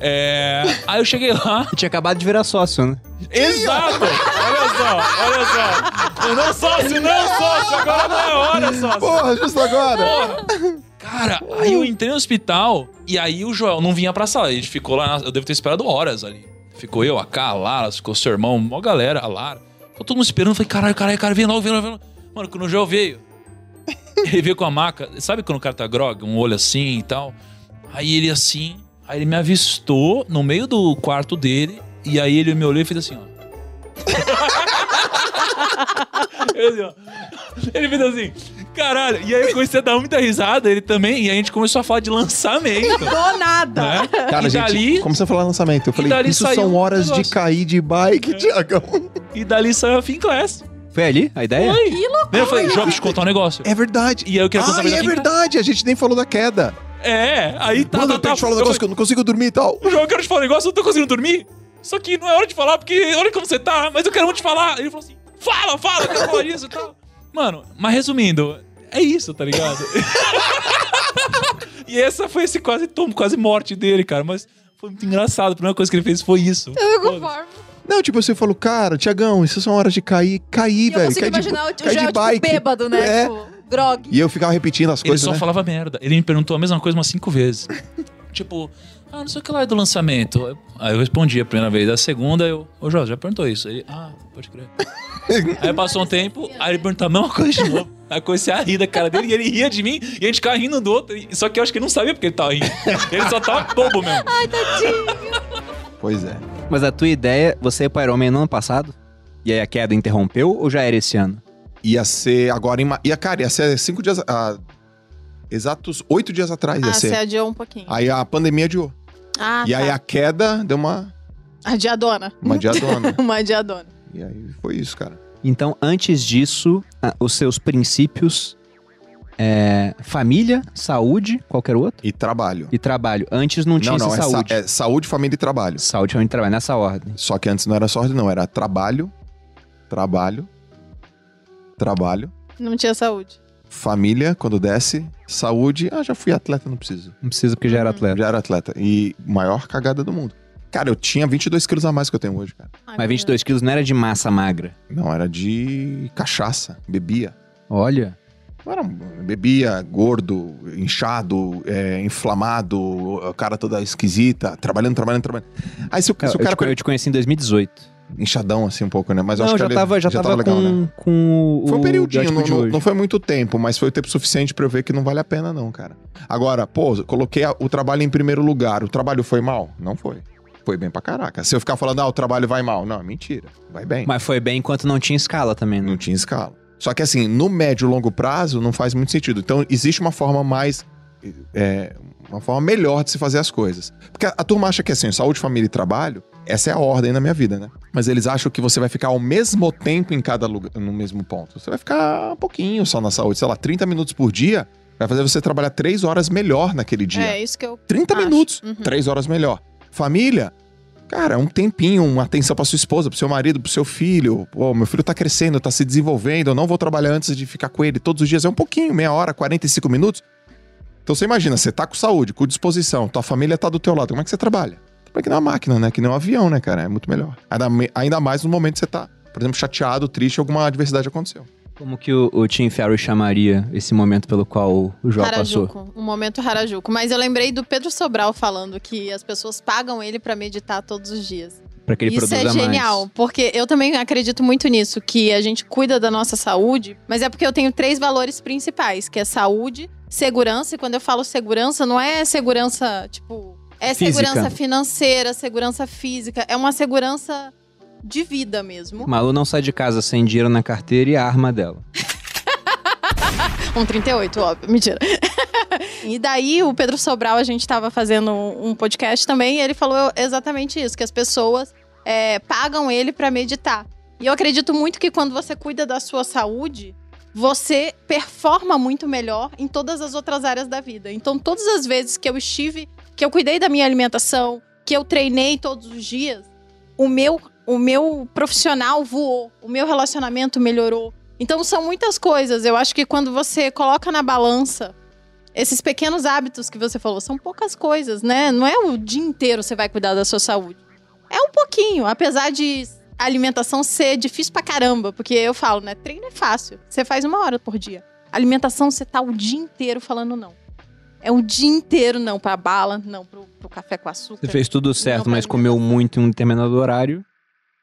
É... Aí eu cheguei lá. Eu tinha acabado de virar sócio, né? Exato! Olha só, olha só. Eu não sócio, não sócio, agora não é hora, sócio. Porra, justo agora! Porra. Cara, aí eu entrei no hospital e aí o Joel não vinha pra sala. A gente ficou lá, eu devo ter esperado horas ali. Ficou eu, a K, a Lara, ficou seu irmão, uma galera, a Lara. Ficou todo mundo esperando. Eu falei, caralho, caralho, cara, vem logo, vem logo, vem logo. Mano, quando o Joel veio, ele veio com a maca. Sabe quando o cara tá grog, um olho assim e tal? Aí ele assim, aí ele me avistou no meio do quarto dele. E aí ele me olhou e fez assim, ó. Ele, assim, ó. Ele fez assim, caralho. E aí eu comecei a dar muita risada, ele também. E a gente começou a falar de lançamento. Do nada. né? Cara, e gente, dali, como você falou lançamento, eu falei, isso são um horas de cair de bike, Tiagão. e dali saiu a Finclass. Foi ali a ideia? Foi. Que loucura. Eu falei, te contar um negócio. É verdade. E aí eu queria contar Ah, é verdade, a gente nem falou da queda. É, aí tá, Mano, tá, eu tenho tá. que te falar um Eu negócio que eu não consigo dormir e tal. João, eu quero te falar um negócio, eu não tô conseguindo dormir. Só que não é hora de falar, porque olha como você tá, mas eu quero muito te falar. Ele falou assim, fala, fala, eu quero falar isso e tal. Mano, mas resumindo, é isso, tá ligado? e essa foi esse quase tombo, quase morte dele, cara. Mas foi muito engraçado. A primeira coisa que ele fez foi isso. Eu conformo. Não, tipo, você falou, cara, Tiagão, isso são horas de cair. Cair, E eu velho. consigo Cai de, imaginar o Joel, tipo, bike. bêbado, né? É. Tipo, grog. E eu ficava repetindo as Ele coisas, só né? falava merda. Ele me perguntou a mesma coisa umas cinco vezes. tipo, ah, não sei o que lá é do lançamento. Aí eu respondi a primeira vez. A segunda, eu, ô Jorge, já perguntou isso. Ele, ah, pode crer. aí passou um tempo, aí ele perguntou a mesma coisa de novo. Aí comecei a rir da cara dele e ele ria de mim e a gente ficava rindo do outro. Só que eu acho que ele não sabia porque ele tava rindo. Ele só tava bobo mesmo. Pois é. Mas a tua ideia, você ia pro Iron Man no ano passado? E aí a queda interrompeu ou já era esse ano? Ia ser agora em. Ia, cara, ia ser cinco dias. ah, exatos oito dias atrás ia Ah, você adiou um pouquinho. Aí a pandemia adiou. Ah, e tá. aí a queda deu uma, Adiadona. uma diadona. Uma adiadona. e aí foi isso, cara. Então, antes disso, ah, os seus princípios é família, saúde, qualquer outro, E trabalho. e trabalho. Antes não tinha não, não, é, sa- saúde. é saúde, família e trabalho. Saúde, família e trabalho, nessa ordem. Só que antes não era sorte, não. Era trabalho, trabalho, trabalho, Não tinha saúde. família, quando desce, saúde. Ah, já fui atleta, não preciso. Não precisa porque já era atleta. Já era atleta. E maior cagada do mundo. Cara, eu tinha 22 quilos a mais que eu tenho hoje, cara. Ai, Mas meu 22 quilos não era de massa magra. Não, era de cachaça, bebia. Olha. Era, bebia, gordo, inchado, é, inflamado, a cara toda esquisita, trabalhando, trabalhando, trabalhando. Aí se o, Eu, se o eu cara te, eu te conheci em 2018. Inchadão assim um pouco, né? Mas eu não, acho já que tava, já, tava, legal, com, né? com o Foi um periodinho, biótipo não, não- não foi muito tempo, mas foi o tempo suficiente pra eu ver que não vale a pena não, cara. Agora, pô, coloquei a- o trabalho em primeiro lugar. O trabalho foi mal? Não foi. Foi bem pra caraca. Se eu ficar falando, ah, o trabalho vai mal. Não, é mentira. Vai bem. Mas foi bem enquanto não tinha escala também, né? Não tinha escala. Só que assim, no médio e longo prazo não faz muito sentido. Então existe uma forma mais. é, uma forma melhor de se fazer as coisas. Porque a, a turma acha que assim, saúde, família e trabalho, essa é a ordem na minha vida, né? Mas eles acham que você vai ficar ao mesmo tempo em cada lugar, no mesmo ponto. Você vai ficar um pouquinho só na saúde, sei lá, 30 minutos por dia. Vai fazer você trabalhar três horas melhor naquele dia. É isso que eu 30 acho. minutos, Uhum. três horas melhor. Família, cara, um tempinho, uma atenção pra sua esposa, pro seu marido, pro seu filho. Pô, meu filho tá crescendo, tá se desenvolvendo, eu não vou trabalhar antes de ficar com ele todos os dias. É um pouquinho, meia hora, 45 minutos. Então você imagina, você tá com saúde, com disposição, tua família tá do teu lado. Como é que você trabalha? Trabalha que nem uma máquina, né? Que nem um avião, né, cara? É muito melhor. Ainda, ainda mais no momento que você tá, por exemplo, chateado, triste, alguma adversidade aconteceu. Como que o, o Tim Ferriss chamaria esse momento pelo qual o, João passou? Um momento Harajuku. Mas eu lembrei do Pedro Sobral falando que as pessoas pagam ele pra meditar todos os dias. Pra que ele Isso é genial, mais. porque eu também acredito muito nisso, que a gente cuida da nossa saúde, mas é porque eu tenho três valores principais, que é saúde, segurança, e quando eu falo segurança, não é segurança, tipo, é Física. segurança financeira, segurança física, é uma segurança de vida mesmo. Malu não sai de casa sem dinheiro na carteira e a arma dela. Um 38, óbvio. Mentira. e daí, o Pedro Sobral, a gente tava fazendo um podcast também, e ele falou exatamente isso: que as pessoas é, pagam ele pra meditar. E eu acredito muito que quando você cuida da sua saúde, você performa muito melhor em todas as outras áreas da vida. Então, todas as vezes que eu estive, que eu cuidei da minha alimentação, que eu treinei todos os dias, o meu, o meu profissional voou, o meu relacionamento melhorou. Então são muitas coisas. Eu acho que quando você coloca na balança esses pequenos hábitos que você falou, são poucas coisas, né? Não é o dia inteiro você vai cuidar da sua saúde. É um pouquinho, apesar de a alimentação ser difícil pra caramba, porque eu falo, né? Treino é fácil. Você faz uma hora por dia. Alimentação, você tá o dia inteiro falando não. É o dia inteiro não pra bala, não pro, pro café com açúcar. Você fez tudo certo, mas comeu muito em um determinado horário.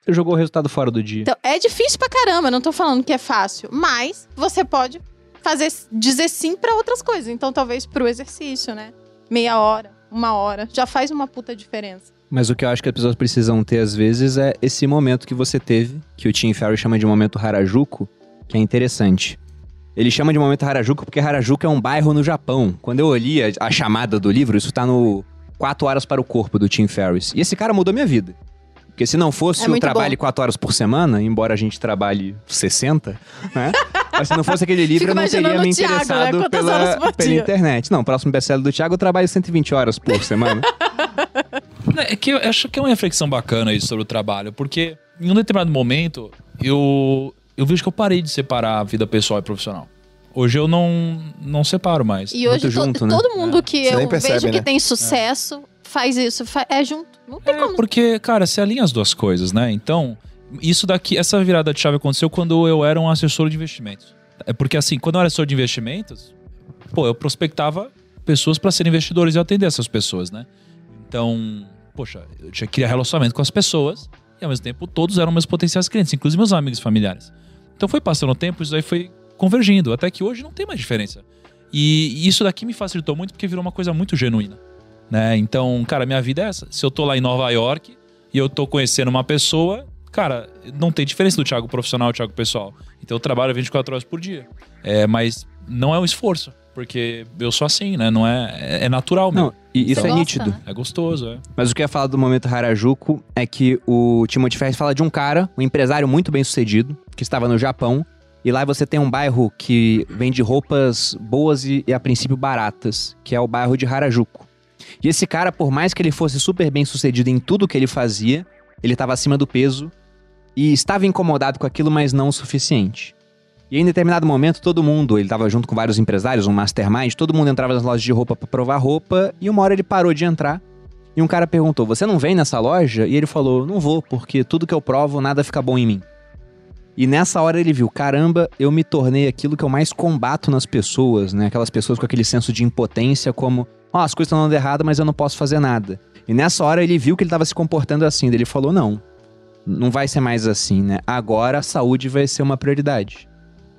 Você jogou o resultado fora do dia. Então, é difícil pra caramba, não tô falando que é fácil, mas você pode fazer dizer sim pra outras coisas. Então, talvez pro exercício, né? Meia hora, uma hora, já faz uma puta diferença. Mas o que eu acho que as pessoas precisam ter às vezes é esse momento que você teve, que o Tim Ferriss chama de momento Harajuku, que é interessante. Ele chama de momento Harajuku porque Harajuku é um bairro no Japão. Quando eu olhei a, a chamada do livro, isso tá no 4 horas para o corpo do Tim Ferriss. E esse cara mudou minha vida. Porque se não fosse É o trabalho bom. 4 horas por semana, embora a gente trabalhe 60, né? Mas se não fosse aquele livro, Fico eu não teria me o Thiago, né? interessado Quantas horas pela, pela internet. Não, o próximo best-seller do Thiago eu trabalho 120 horas por semana. É que eu acho que é uma reflexão bacana isso sobre o trabalho, porque em um determinado momento eu, eu vejo que eu parei de separar a vida pessoal e profissional. Hoje eu não, não separo mais. E hoje to- junto, né? todo mundo que Você eu percebe, vejo que né? tem sucesso faz isso, fa- é junto. Não tem É, como. porque, cara, você alinha as duas coisas, né? Então, isso daqui, essa virada de chave aconteceu quando eu era um assessor de investimentos. É porque, assim, quando eu era assessor de investimentos, pô, eu prospectava pessoas para serem investidores e eu atender essas pessoas, né? Então, poxa, eu tinha que criar relacionamento com as pessoas e, ao mesmo tempo, todos eram meus potenciais clientes, inclusive meus amigos familiares. Então, foi passando o tempo, isso aí foi convergindo, até que hoje não tem mais diferença. E isso daqui me facilitou muito porque virou uma coisa muito genuína né? Então, cara, minha vida é essa. Se eu tô lá em Nova York e eu tô conhecendo uma pessoa, cara, não tem diferença do Thiago profissional do Thiago pessoal. Então eu trabalho 24 horas por dia. É, mas não é um esforço, porque eu sou assim, né? Não é, é, é natural Não, meu. e isso Você é gosta, nítido. né? É gostoso, é. Mas o que eu ia falar do momento Harajuku é que o Timothy Ferris fala de um cara, um empresário muito bem sucedido, que estava no Japão. E lá você tem um bairro que vende roupas boas e, e, a princípio baratas, que é o bairro de Harajuku. E esse cara, por mais que ele fosse super bem sucedido em tudo que ele fazia, ele estava acima do peso e estava incomodado com aquilo, mas não o suficiente. E em determinado momento, todo mundo, ele estava junto com vários empresários, um mastermind, todo mundo entrava nas lojas de roupa para provar roupa, e uma hora ele parou de entrar. E um cara perguntou: Você não vem nessa loja? E ele falou: Não vou, porque tudo que eu provo, nada fica bom em mim. E nessa hora ele viu: Caramba, eu me tornei aquilo que eu mais combato nas pessoas, né? Aquelas pessoas com aquele senso de impotência, como: Ó, as coisas estão dando errado, mas eu não posso fazer nada. E nessa hora ele viu que ele estava se comportando assim. Ele falou: Não, não vai ser mais assim, né? Agora a saúde vai ser uma prioridade.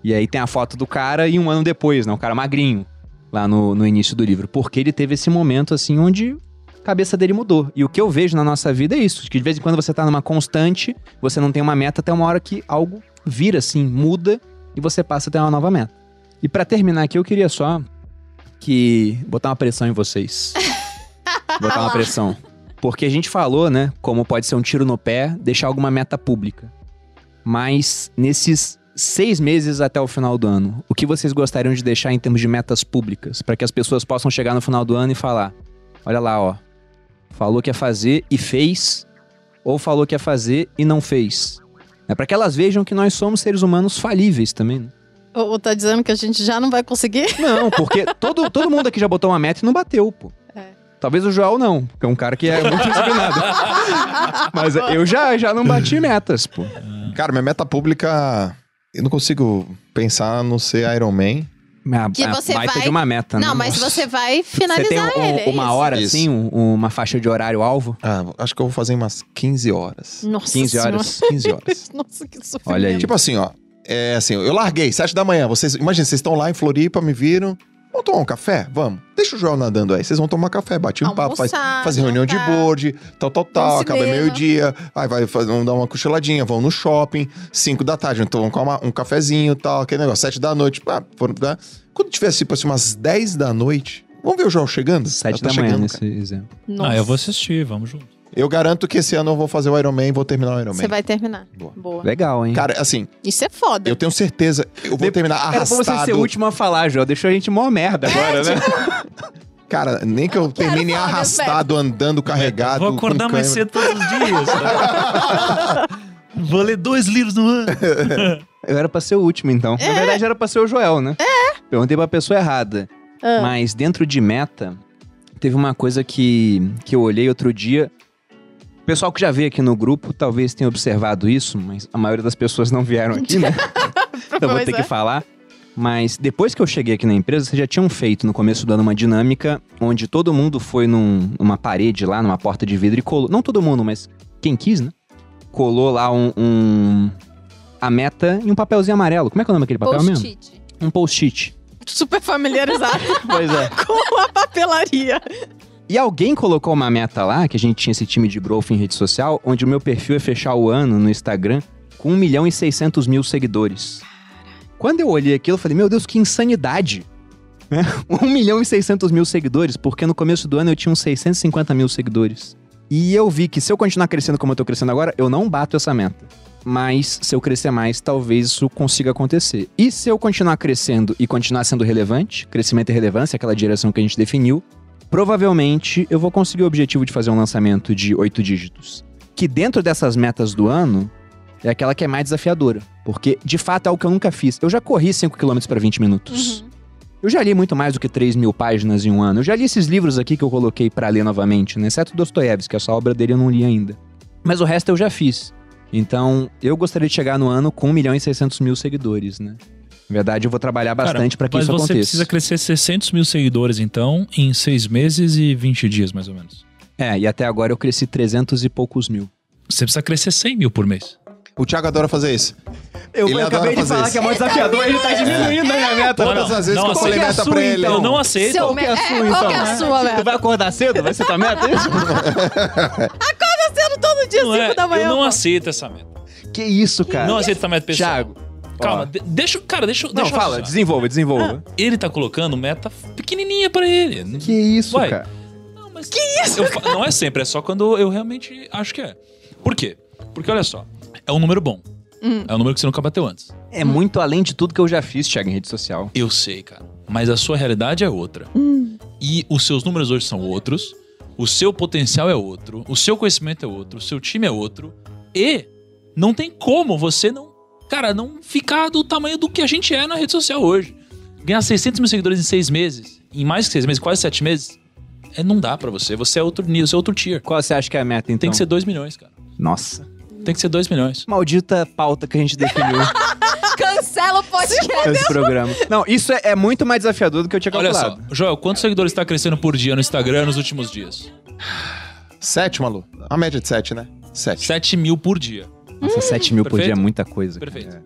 E aí tem a foto do cara e um ano depois, né? Um cara magrinho, lá no, no início do livro. Porque ele teve esse momento, assim, onde a cabeça dele mudou. E o que eu vejo na nossa vida é isso: que de vez em quando você tá numa constante, você não tem uma meta até uma hora que algo vira assim, muda e você passa a ter uma nova meta. E para terminar aqui, eu queria só que botar uma pressão em vocês. botar uma pressão. Porque a gente falou, né, como pode ser um tiro no pé, deixar alguma meta pública. Mas nesses seis meses até o final do ano, o que vocês gostariam de deixar em termos de metas públicas? Para que as pessoas possam chegar no final do ano e falar: olha lá, ó, falou que ia fazer e fez, ou falou que ia fazer e não fez. É para que elas vejam que nós somos seres humanos falíveis também. Né? Ou ou tá dizendo que a gente já não vai conseguir? Não, porque todo, todo mundo aqui já botou uma meta e não bateu, pô. É. Talvez o Joel não, que é um cara que é muito disciplinado. Mas eu já, já não bati metas, pô. Cara, minha meta pública. Eu não consigo pensar a não ser Iron Man. Que a você vai- de uma meta, né? Não, mas você vai Você tem finalizar um- ele. é uma isso. hora, Isso. assim, um- uma faixa de horário alvo? Ah, acho que eu vou fazer umas 15 horas. Nossa 15 senhora. horas. 15 horas. Nossa, que sofrimento. Olha aí. Tipo assim, ó. É assim, eu larguei, 7 da manhã. Vocês, imagina, vocês estão lá em Floripa, me viram. Vamos tomar um café? Vamos. Deixa o Joel nadando aí. Vocês vão tomar café, bate um papo, faz, fazer reunião de board, tal, tal, tal. Acaba meio-dia. Aí vai fazer, vamos dar uma cochiladinha, vão no shopping. 5 da tarde, então vamos tomar um cafezinho tal, aquele negócio. 7 da noite. Ah, foram, né? Quando tiver, tipo assim, umas 10 da noite, vamos ver o Joel chegando? Sete Tá da manhã chegando, nesse cara. exemplo. Nossa. Ah, eu vou assistir, vamos junto. Eu garanto que esse ano eu vou fazer o Iron Man e vou terminar o Iron Man. Você vai terminar. Boa. Boa. Legal, hein? Cara, assim, Isso é foda. eu tenho certeza. Eu vou terminar Era pra arrastado. você ser o último a falar, Joel. Deixou a gente mó merda agora, né? Cara, nem que eu termine falar arrastado, andando, carregado. Vou acordar com mais cedo todos os dias. Vou ler dois livros no ano. Eu era pra ser o último, então. Na verdade, era pra ser o Joel, né? É. Perguntei pra pessoa errada. Ah. Mas dentro de meta, teve uma coisa que, que eu olhei outro dia. O pessoal que já veio aqui no grupo talvez tenha observado isso, mas a maioria das pessoas não vieram aqui, né? então vou ter é. que falar. Mas depois que eu cheguei aqui na empresa, vocês já tinham feito no começo do ano uma dinâmica onde todo mundo foi num- numa parede lá, numa porta de vidro e colou. Não todo mundo, mas quem quis, né? Colou lá um, um- a meta em um papelzinho amarelo. Como é que é o nome daquele papel mesmo? Post-it. Um post-it. Super familiarizado Pois é. com a papelaria. E alguém colocou uma meta lá, que a gente tinha esse time de growth em rede social, onde o meu perfil é fechar o ano no Instagram com 1 milhão e 600 mil seguidores. Quando eu olhei aquilo, eu falei, meu Deus, que insanidade! Né? 1 milhão e 600 mil seguidores, porque no começo do ano eu tinha uns 650 mil seguidores. E eu vi que se eu continuar crescendo como eu tô crescendo agora, eu não bato essa meta. Mas se eu crescer mais, talvez isso consiga acontecer. E se eu continuar crescendo e continuar sendo relevante, crescimento e relevância, aquela direção que a gente definiu, provavelmente eu vou conseguir o objetivo de fazer um lançamento de oito dígitos. Que dentro dessas metas do ano é aquela que é mais desafiadora. Porque, de fato, é algo que eu nunca fiz. Eu já corri 5 km para 20 minutos. Eu já li muito mais do que 3 mil páginas em um ano. Eu já li esses livros aqui que eu coloquei pra ler novamente, né? Exceto Dostoiévski, essa obra dele eu não li ainda. Mas o resto eu já fiz. Então, eu gostaria de chegar no ano com 1 milhão e 600 mil seguidores, né? Na verdade, eu vou trabalhar bastante pra que Mas isso você aconteça. precisa crescer 600 mil seguidores, então, em seis meses e 20 dias, mais ou menos. É, e até agora eu cresci 300 e poucos mil. Você precisa crescer 100 mil por mês. O Thiago adora fazer isso. Eu, Ele eu acabei de falar isso. que é mais desafiador, ele tá diminuindo a minha meta. Todas as vezes não, que eu falei é meta pra ele. então? Eu não aceito. Seu Qual que é a me- sua, é, qual que é então? a sua, Tu velho? vai acordar cedo? Vai ser tua meta, é isso? Sendo todo dia, Não 5 é, da manhã. eu não aceito essa meta. que isso, cara? Não aceito essa meta pessoal. Thiago. Calma, de- deixa, cara, deixa, Não, deixa eu fala, desenvolva, desenvolva. Ele tá colocando meta pequenininha pra ele. Que isso, cara? Não, mas que isso? não é sempre, é só quando eu realmente acho que é. Por quê? Porque olha só, é um número bom. É um número que você nunca bateu antes. É muito além de tudo que eu já fiz, Thiago, em rede social. Eu sei, cara. Mas a sua realidade é outra. E os seus números hoje são outros. O seu potencial é outro. O seu conhecimento é outro. O seu time é outro. E não tem como você não. Cara, não ficar do tamanho do que a gente é na rede social hoje. Ganhar 600 mil seguidores em seis meses, em mais que seis meses, quase sete meses, é, não dá pra você. Você é outro nível, você é outro tier. Qual você acha que é a meta, então? Tem que ser 2 milhões, cara. Nossa. Tem que ser 2 milhões. Maldita pauta que a gente definiu Cancela o podcast. nesse programa. Não, isso é, é muito mais desafiador do que eu tinha Olha calculado. só, Joel, quantos seguidores está crescendo por dia no Instagram nos últimos dias? Sete, Malu. A média de sete, né? Sete. 7 mil por dia. Nossa, 7 mil por Perfeito. dia é muita coisa. Perfeito.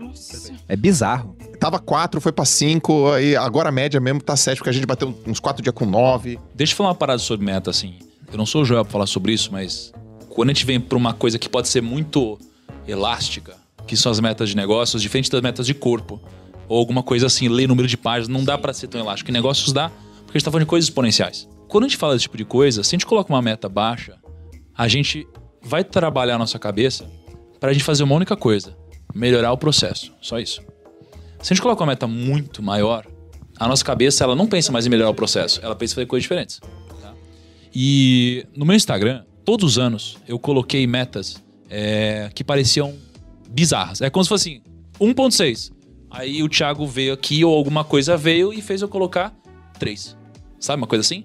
É, é bizarro. Tava quatro, foi pra cinco, aí agora a média mesmo tá sete, porque a gente bateu uns quatro dias com nove. Deixa eu falar uma parada sobre meta, assim. Eu não sou o Joel pra falar sobre isso, mas quando a gente vem pra uma coisa que pode ser muito elástica, que são as metas de negócios, diferente das metas de corpo, ou alguma coisa assim, ler número de páginas, não dá pra ser tão elástico. Em negócios dá, porque a gente tá falando de coisas exponenciais. Quando a gente fala desse tipo de coisa, se a gente coloca uma meta baixa, a gente vai trabalhar a nossa cabeça pra gente fazer uma única coisa: melhorar o processo. Só isso. Se a gente coloca uma meta muito maior, a nossa cabeça ela não pensa mais em melhorar o processo, ela pensa em fazer coisas diferentes. tá? E no meu Instagram, todos os anos, eu coloquei metas é, que pareciam bizarras. É como se fosse assim, 1.6. Aí o Thiago veio aqui, ou alguma coisa veio e fez eu colocar 3. Sabe uma coisa assim?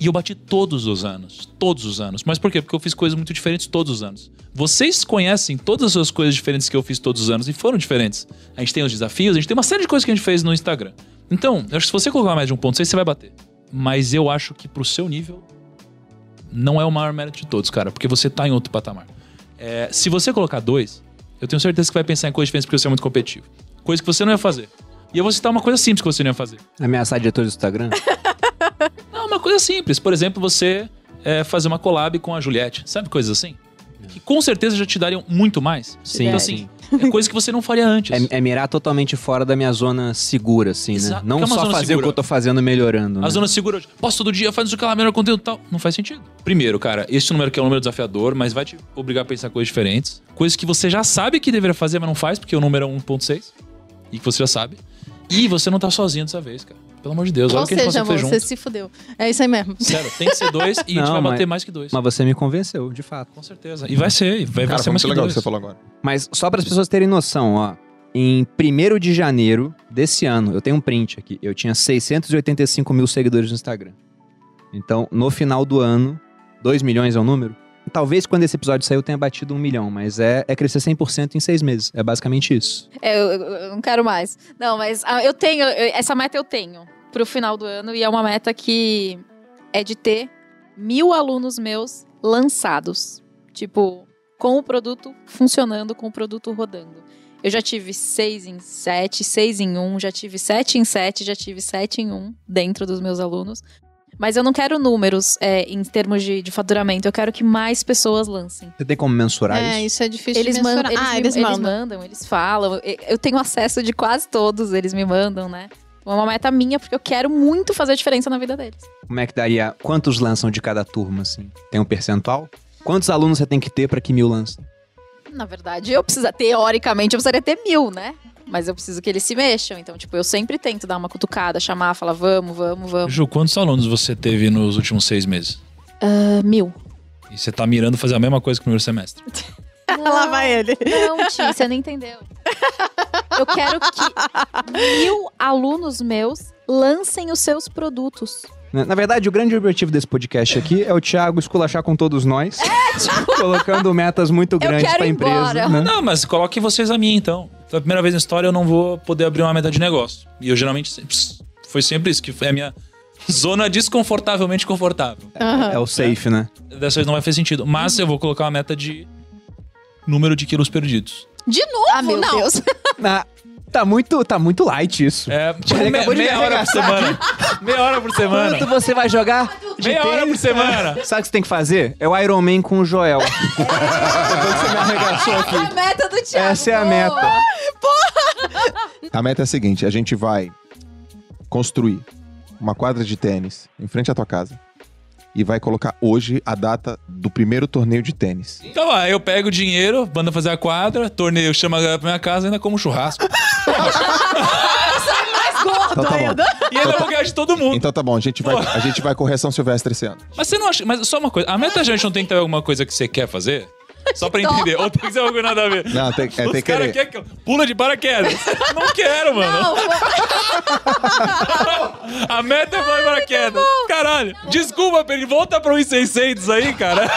E eu bati todos os anos. Todos os anos. Mas por quê? Porque eu fiz coisas muito diferentes todos os anos. Vocês conhecem todas as coisas diferentes que eu fiz todos os anos e foram diferentes. A gente tem os desafios, a gente tem uma série de coisas que a gente fez no Instagram. Então, eu acho que se você colocar uma média de 1.6, você vai bater. Mas eu acho que pro seu nível, não é o maior mérito de todos, cara. Porque você tá em outro patamar. É, se você colocar 2, eu tenho certeza que vai pensar em coisas diferentes porque você é muito competitivo. Coisa que você não ia fazer. E eu vou citar uma coisa simples que você não ia fazer. Ameaçar diretores do Instagram? Não, coisa simples. Por exemplo, você é, fazer uma collab com a Juliette. Sabe coisas assim? Que com certeza já te dariam muito mais. Sim, Então, sim. assim, é coisa que você não faria antes. É, é mirar totalmente fora da minha zona segura, assim, né? Exato. Não O que é só fazer o segura? que eu tô fazendo melhorando. A né? zona segura, posso todo dia, faz o que lá, melhor conteúdo e tal. Não faz sentido. Primeiro, cara, esse número aqui é um número desafiador, mas vai te obrigar a pensar coisas diferentes. Coisas que você já sabe que deveria fazer, mas não faz, porque o número é 1.6. E que você já sabe. E você não tá sozinho dessa vez, cara. Pelo amor de Deus, olha Ou o que a gente seja, consegue fazer você junto. se fudeu. É isso aí mesmo. Sério, tem que ser dois e a gente Não, vai mas- bater mais que dois. Mas você me convenceu, de fato. Com certeza. E vai ser, e vai, vai Cara, ser foi mais muito que legal o dois. que você falou agora. Mas só para as pessoas terem noção, ó. Em 1 de janeiro desse ano, eu tenho um print aqui. Eu tinha 685 mil seguidores no Instagram. Então, no final do ano, 2 milhões é o número? Talvez quando esse episódio sair eu tenha batido um milhão, mas é, é crescer 100% em seis meses. É basicamente isso. É, eu, eu- eu não quero mais. Não, mas ah, eu tenho, eu- essa meta eu tenho pro final do ano e é uma meta que é de ter mil alunos meus lançados. Tipo, com o produto funcionando, com o produto rodando. Eu já tive seis em sete, seis em um, já tive sete em sete, já tive sete em um dentro dos meus alunos. Mas eu não quero números é, em termos de, de faturamento, eu quero que mais pessoas lancem. Você tem como mensurar É, isso? isso é difícil Eles de mandam, mensurar. eles, ah, me- eles eles mandam. mandam, eles falam. Eu- tenho acesso de quase todos, eles me mandam, né? É uma meta minha, porque eu quero muito fazer diferença na vida deles. Como é que daria? Quantos lançam de cada turma, assim? Tem um percentual? Quantos alunos você tem que ter para que mil lancem? Na verdade, eu preciso, teoricamente, eu precisaria ter mil, né? Mas eu preciso que eles se mexam. Então, tipo, eu sempre tento dar uma cutucada, chamar, falar, vamos, vamos, vamos. Ju, quantos alunos você teve nos últimos seis meses? Ah, mil. E você tá mirando fazer a mesma coisa que no primeiro semestre. Lá vai ele. Não, Ti, você não entendeu. Eu quero que mil alunos meus lancem os seus produtos. Na na verdade, o grande objetivo desse podcast aqui é o Thiago esculachar com todos nós, colocando metas muito grandes ir empresa. né? Não, mas coloque vocês a mim, então. Pela primeira vez na história, eu não vou poder abrir uma meta de negócio. E eu geralmente sempre, foi sempre isso, que é a minha zona desconfortavelmente confortável. É o safe, né? Dessa vez não vai fazer sentido. Mas eu vou colocar uma meta de número de quilos perdidos. De novo, Ah, meu não. Deus. Ah, tá, muito, tá muito light isso. É, tipo, me- acabou de me meia hora por semana. meia hora por semana. Quanto você vai jogar de Meia hora por semana. Sabe o que você tem que fazer? É o Iron Man com o Joel. Arregaçou aqui. a meta do Thiago. Essa é a meta. A meta é a seguinte: a gente vai construir uma quadra de tênis em frente à tua casa e vai colocar hoje a data do primeiro torneio de tênis. Então, ó, eu pego o dinheiro, mando fazer a quadra, torneio, chama a galera pra minha casa e ainda como churrasco. Então tá bom. E ainda vou ganhar de todo mundo. Então tá bom, a gente vai, a gente vai correr São Silvestre esse ano. Mas você não acha. Mas só uma coisa. A meta gente não tem que ter alguma coisa que você quer fazer? Só pra entender. Ou tem que ser coisa nada a ver. Não, tem, é, Os tem que caras querer. querem que eu pula de paraquedas. Não quero, mano. Não, A meta é pular de paraquedas. Caralho. Desculpa, Pedro. Volta pra 1,600 aí, cara.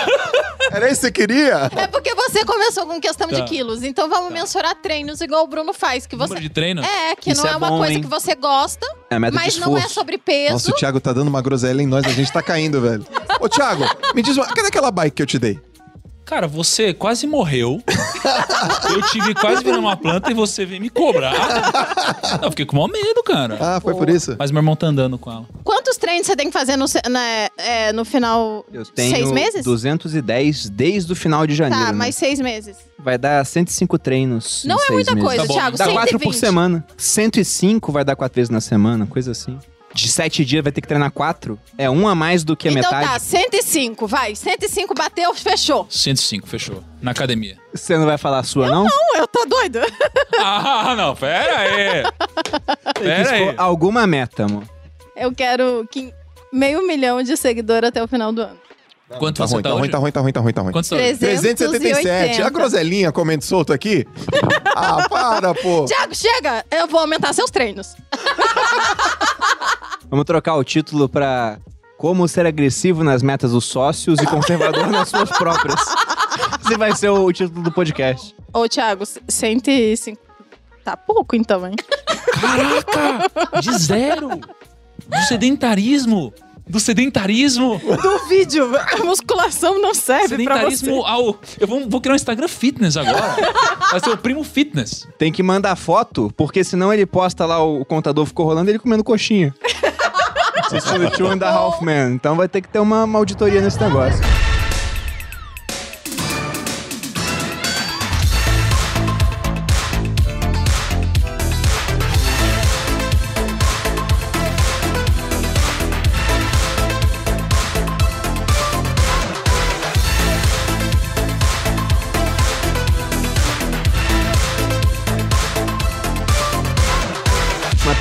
Era isso que você queria? É porque você começou com questão Tá. de quilos. Então vamos mensurar treinos igual o Bruno faz. Que você... Número de treino? É, que Isso não é é, uma bom, coisa hein? que você gosta, É a meta mas de não é esforço. sobre peso. Nossa, o Thiago tá dando uma groselha em nós, a gente tá caindo, velho. Ô, Thiago, me diz uma. Cadê aquela bike que eu te dei? Cara, você quase morreu. Eu tive quase virando uma planta e você veio me cobrar. Não, eu fiquei com o maior medo, cara. Ah, foi por isso? Mas meu irmão tá andando com ela. Quantos treinos você tem que fazer no, na- é, no final? Eu tenho Seis meses? 210 desde o final de janeiro. Tá, né? mais seis meses. Vai dar 105 treinos. em Não é seis muita meses. coisa, Tá bom. Thiago. Dá 4 por 120. semana. 105 vai dar 4 vezes na semana, coisa assim. De sete dias vai ter que treinar quatro, é um a mais do que a então metade. tá, 105, vai. 105 bateu, fechou. 105, fechou. Na academia. Você não vai falar a sua, não? Não, eu tô doido. ah, não, pera aí. Pera aí. alguma meta, amor. Eu quero que meio milhão de seguidores até o final do ano. Quanto Tá você ruim, tá tá ruim, tá ruim, tá ruim, tá ruim, tá ruim. Quanto você tá hoje? 377. 380. A groselinha comendo solto aqui? ah, para, pô. Tiago, chega! Eu vou aumentar seus treinos. Vamos trocar o título pra Como ser agressivo nas metas dos sócios e conservador nas suas próprias. Esse vai ser o título do podcast. Ô, Thiago, 105. Tá pouco então, hein? Caraca! De zero! Do sedentarismo! Do sedentarismo! Do vídeo, a musculação não serve pra você. Sedentarismo ao. Eu vou, vou criar um Instagram fitness agora. Vai ser o primo fitness. Tem que mandar foto, porque senão ele posta lá, o contador ficou rolando ele comendo coxinha. Assistindo Two and a Half Man. Então vai ter que ter uma, uma auditoria nesse negócio.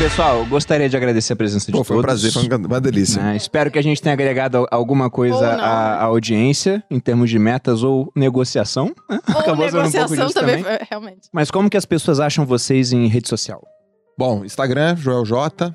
Pessoal, eu gostaria de agradecer a presença de Pô, foi um todos. prazer, foi uma delícia. né? Espero que a gente tenha agregado al- alguma coisa à, à audiência, em termos de metas ou negociação. né? Ou Acabou um negociação disso também, também. realmente. Mas como que as pessoas acham vocês em rede social? Bom, Instagram, Joel J.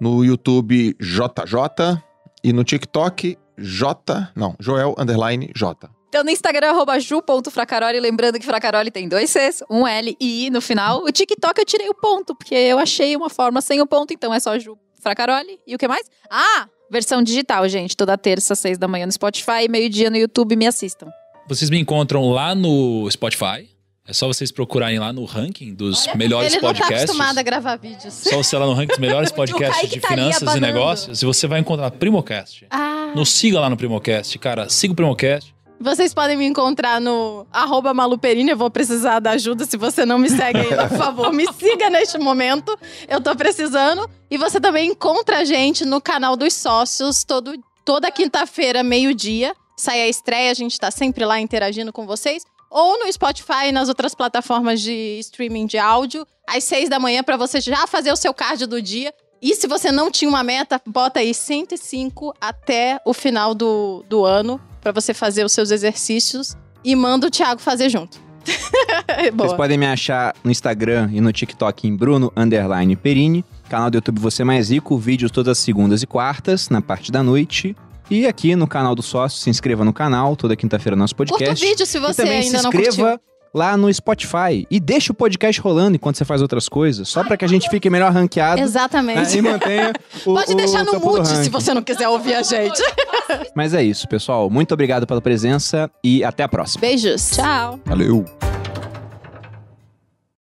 No YouTube, JJ. E no TikTok, J. Não, Joel Underline J. Então no Instagram, arroba ju.fracaroli, lembrando que Fracaroli tem dois Cs, um L e I no final. O TikTok eu tirei o ponto, porque eu achei uma forma sem o ponto, então é só Ju Fracaroli. E o que mais? Ah, versão digital, gente. Toda terça, seis da manhã no Spotify, meio-dia no YouTube, me assistam. Vocês me encontram lá no Spotify. É só vocês procurarem lá no ranking dos melhores Ele não tá podcasts. acostumado a gravar vídeos. Só você lá no ranking dos melhores podcasts de tá finanças e negócios. E você vai encontrar Primocast. Ah, Nos siga lá no Primocast, cara. Siga o Primocast. Vocês podem me encontrar no arroba maluperini. Eu vou precisar da ajuda. Se você não me segue ainda, por favor, me siga neste momento. Eu tô precisando. E você também encontra a gente no canal dos sócios todo, toda quinta-feira, meio-dia. Sai a estreia, a gente tá sempre lá interagindo com vocês. Ou no Spotify e nas outras plataformas de streaming de áudio, às seis da manhã, pra você já fazer o seu card do dia. E se você não tinha uma meta, bota aí 105 até o final do, do ano pra você fazer os seus exercícios e manda o Thiago fazer junto. Vocês podem me achar no Instagram e no TikTok em Bruno Underline Perini. Canal do YouTube Você Mais Rico, vídeos todas as segundas e quartas, na parte da noite. E aqui no canal do sócio, se inscreva no canal, toda quinta-feira nosso Curta o podcast. vídeo se e você também ainda se não inscreva. Lá no Spotify. E deixa o podcast rolando enquanto você faz outras coisas, só pra que a gente fique melhor ranqueado. né, Exatamente. E mantenha o, Pode o deixar no topo do mute se você não quiser ouvir a gente. Mas é isso, pessoal. Muito obrigado pela presença e até a próxima. Beijos. Tchau! Valeu.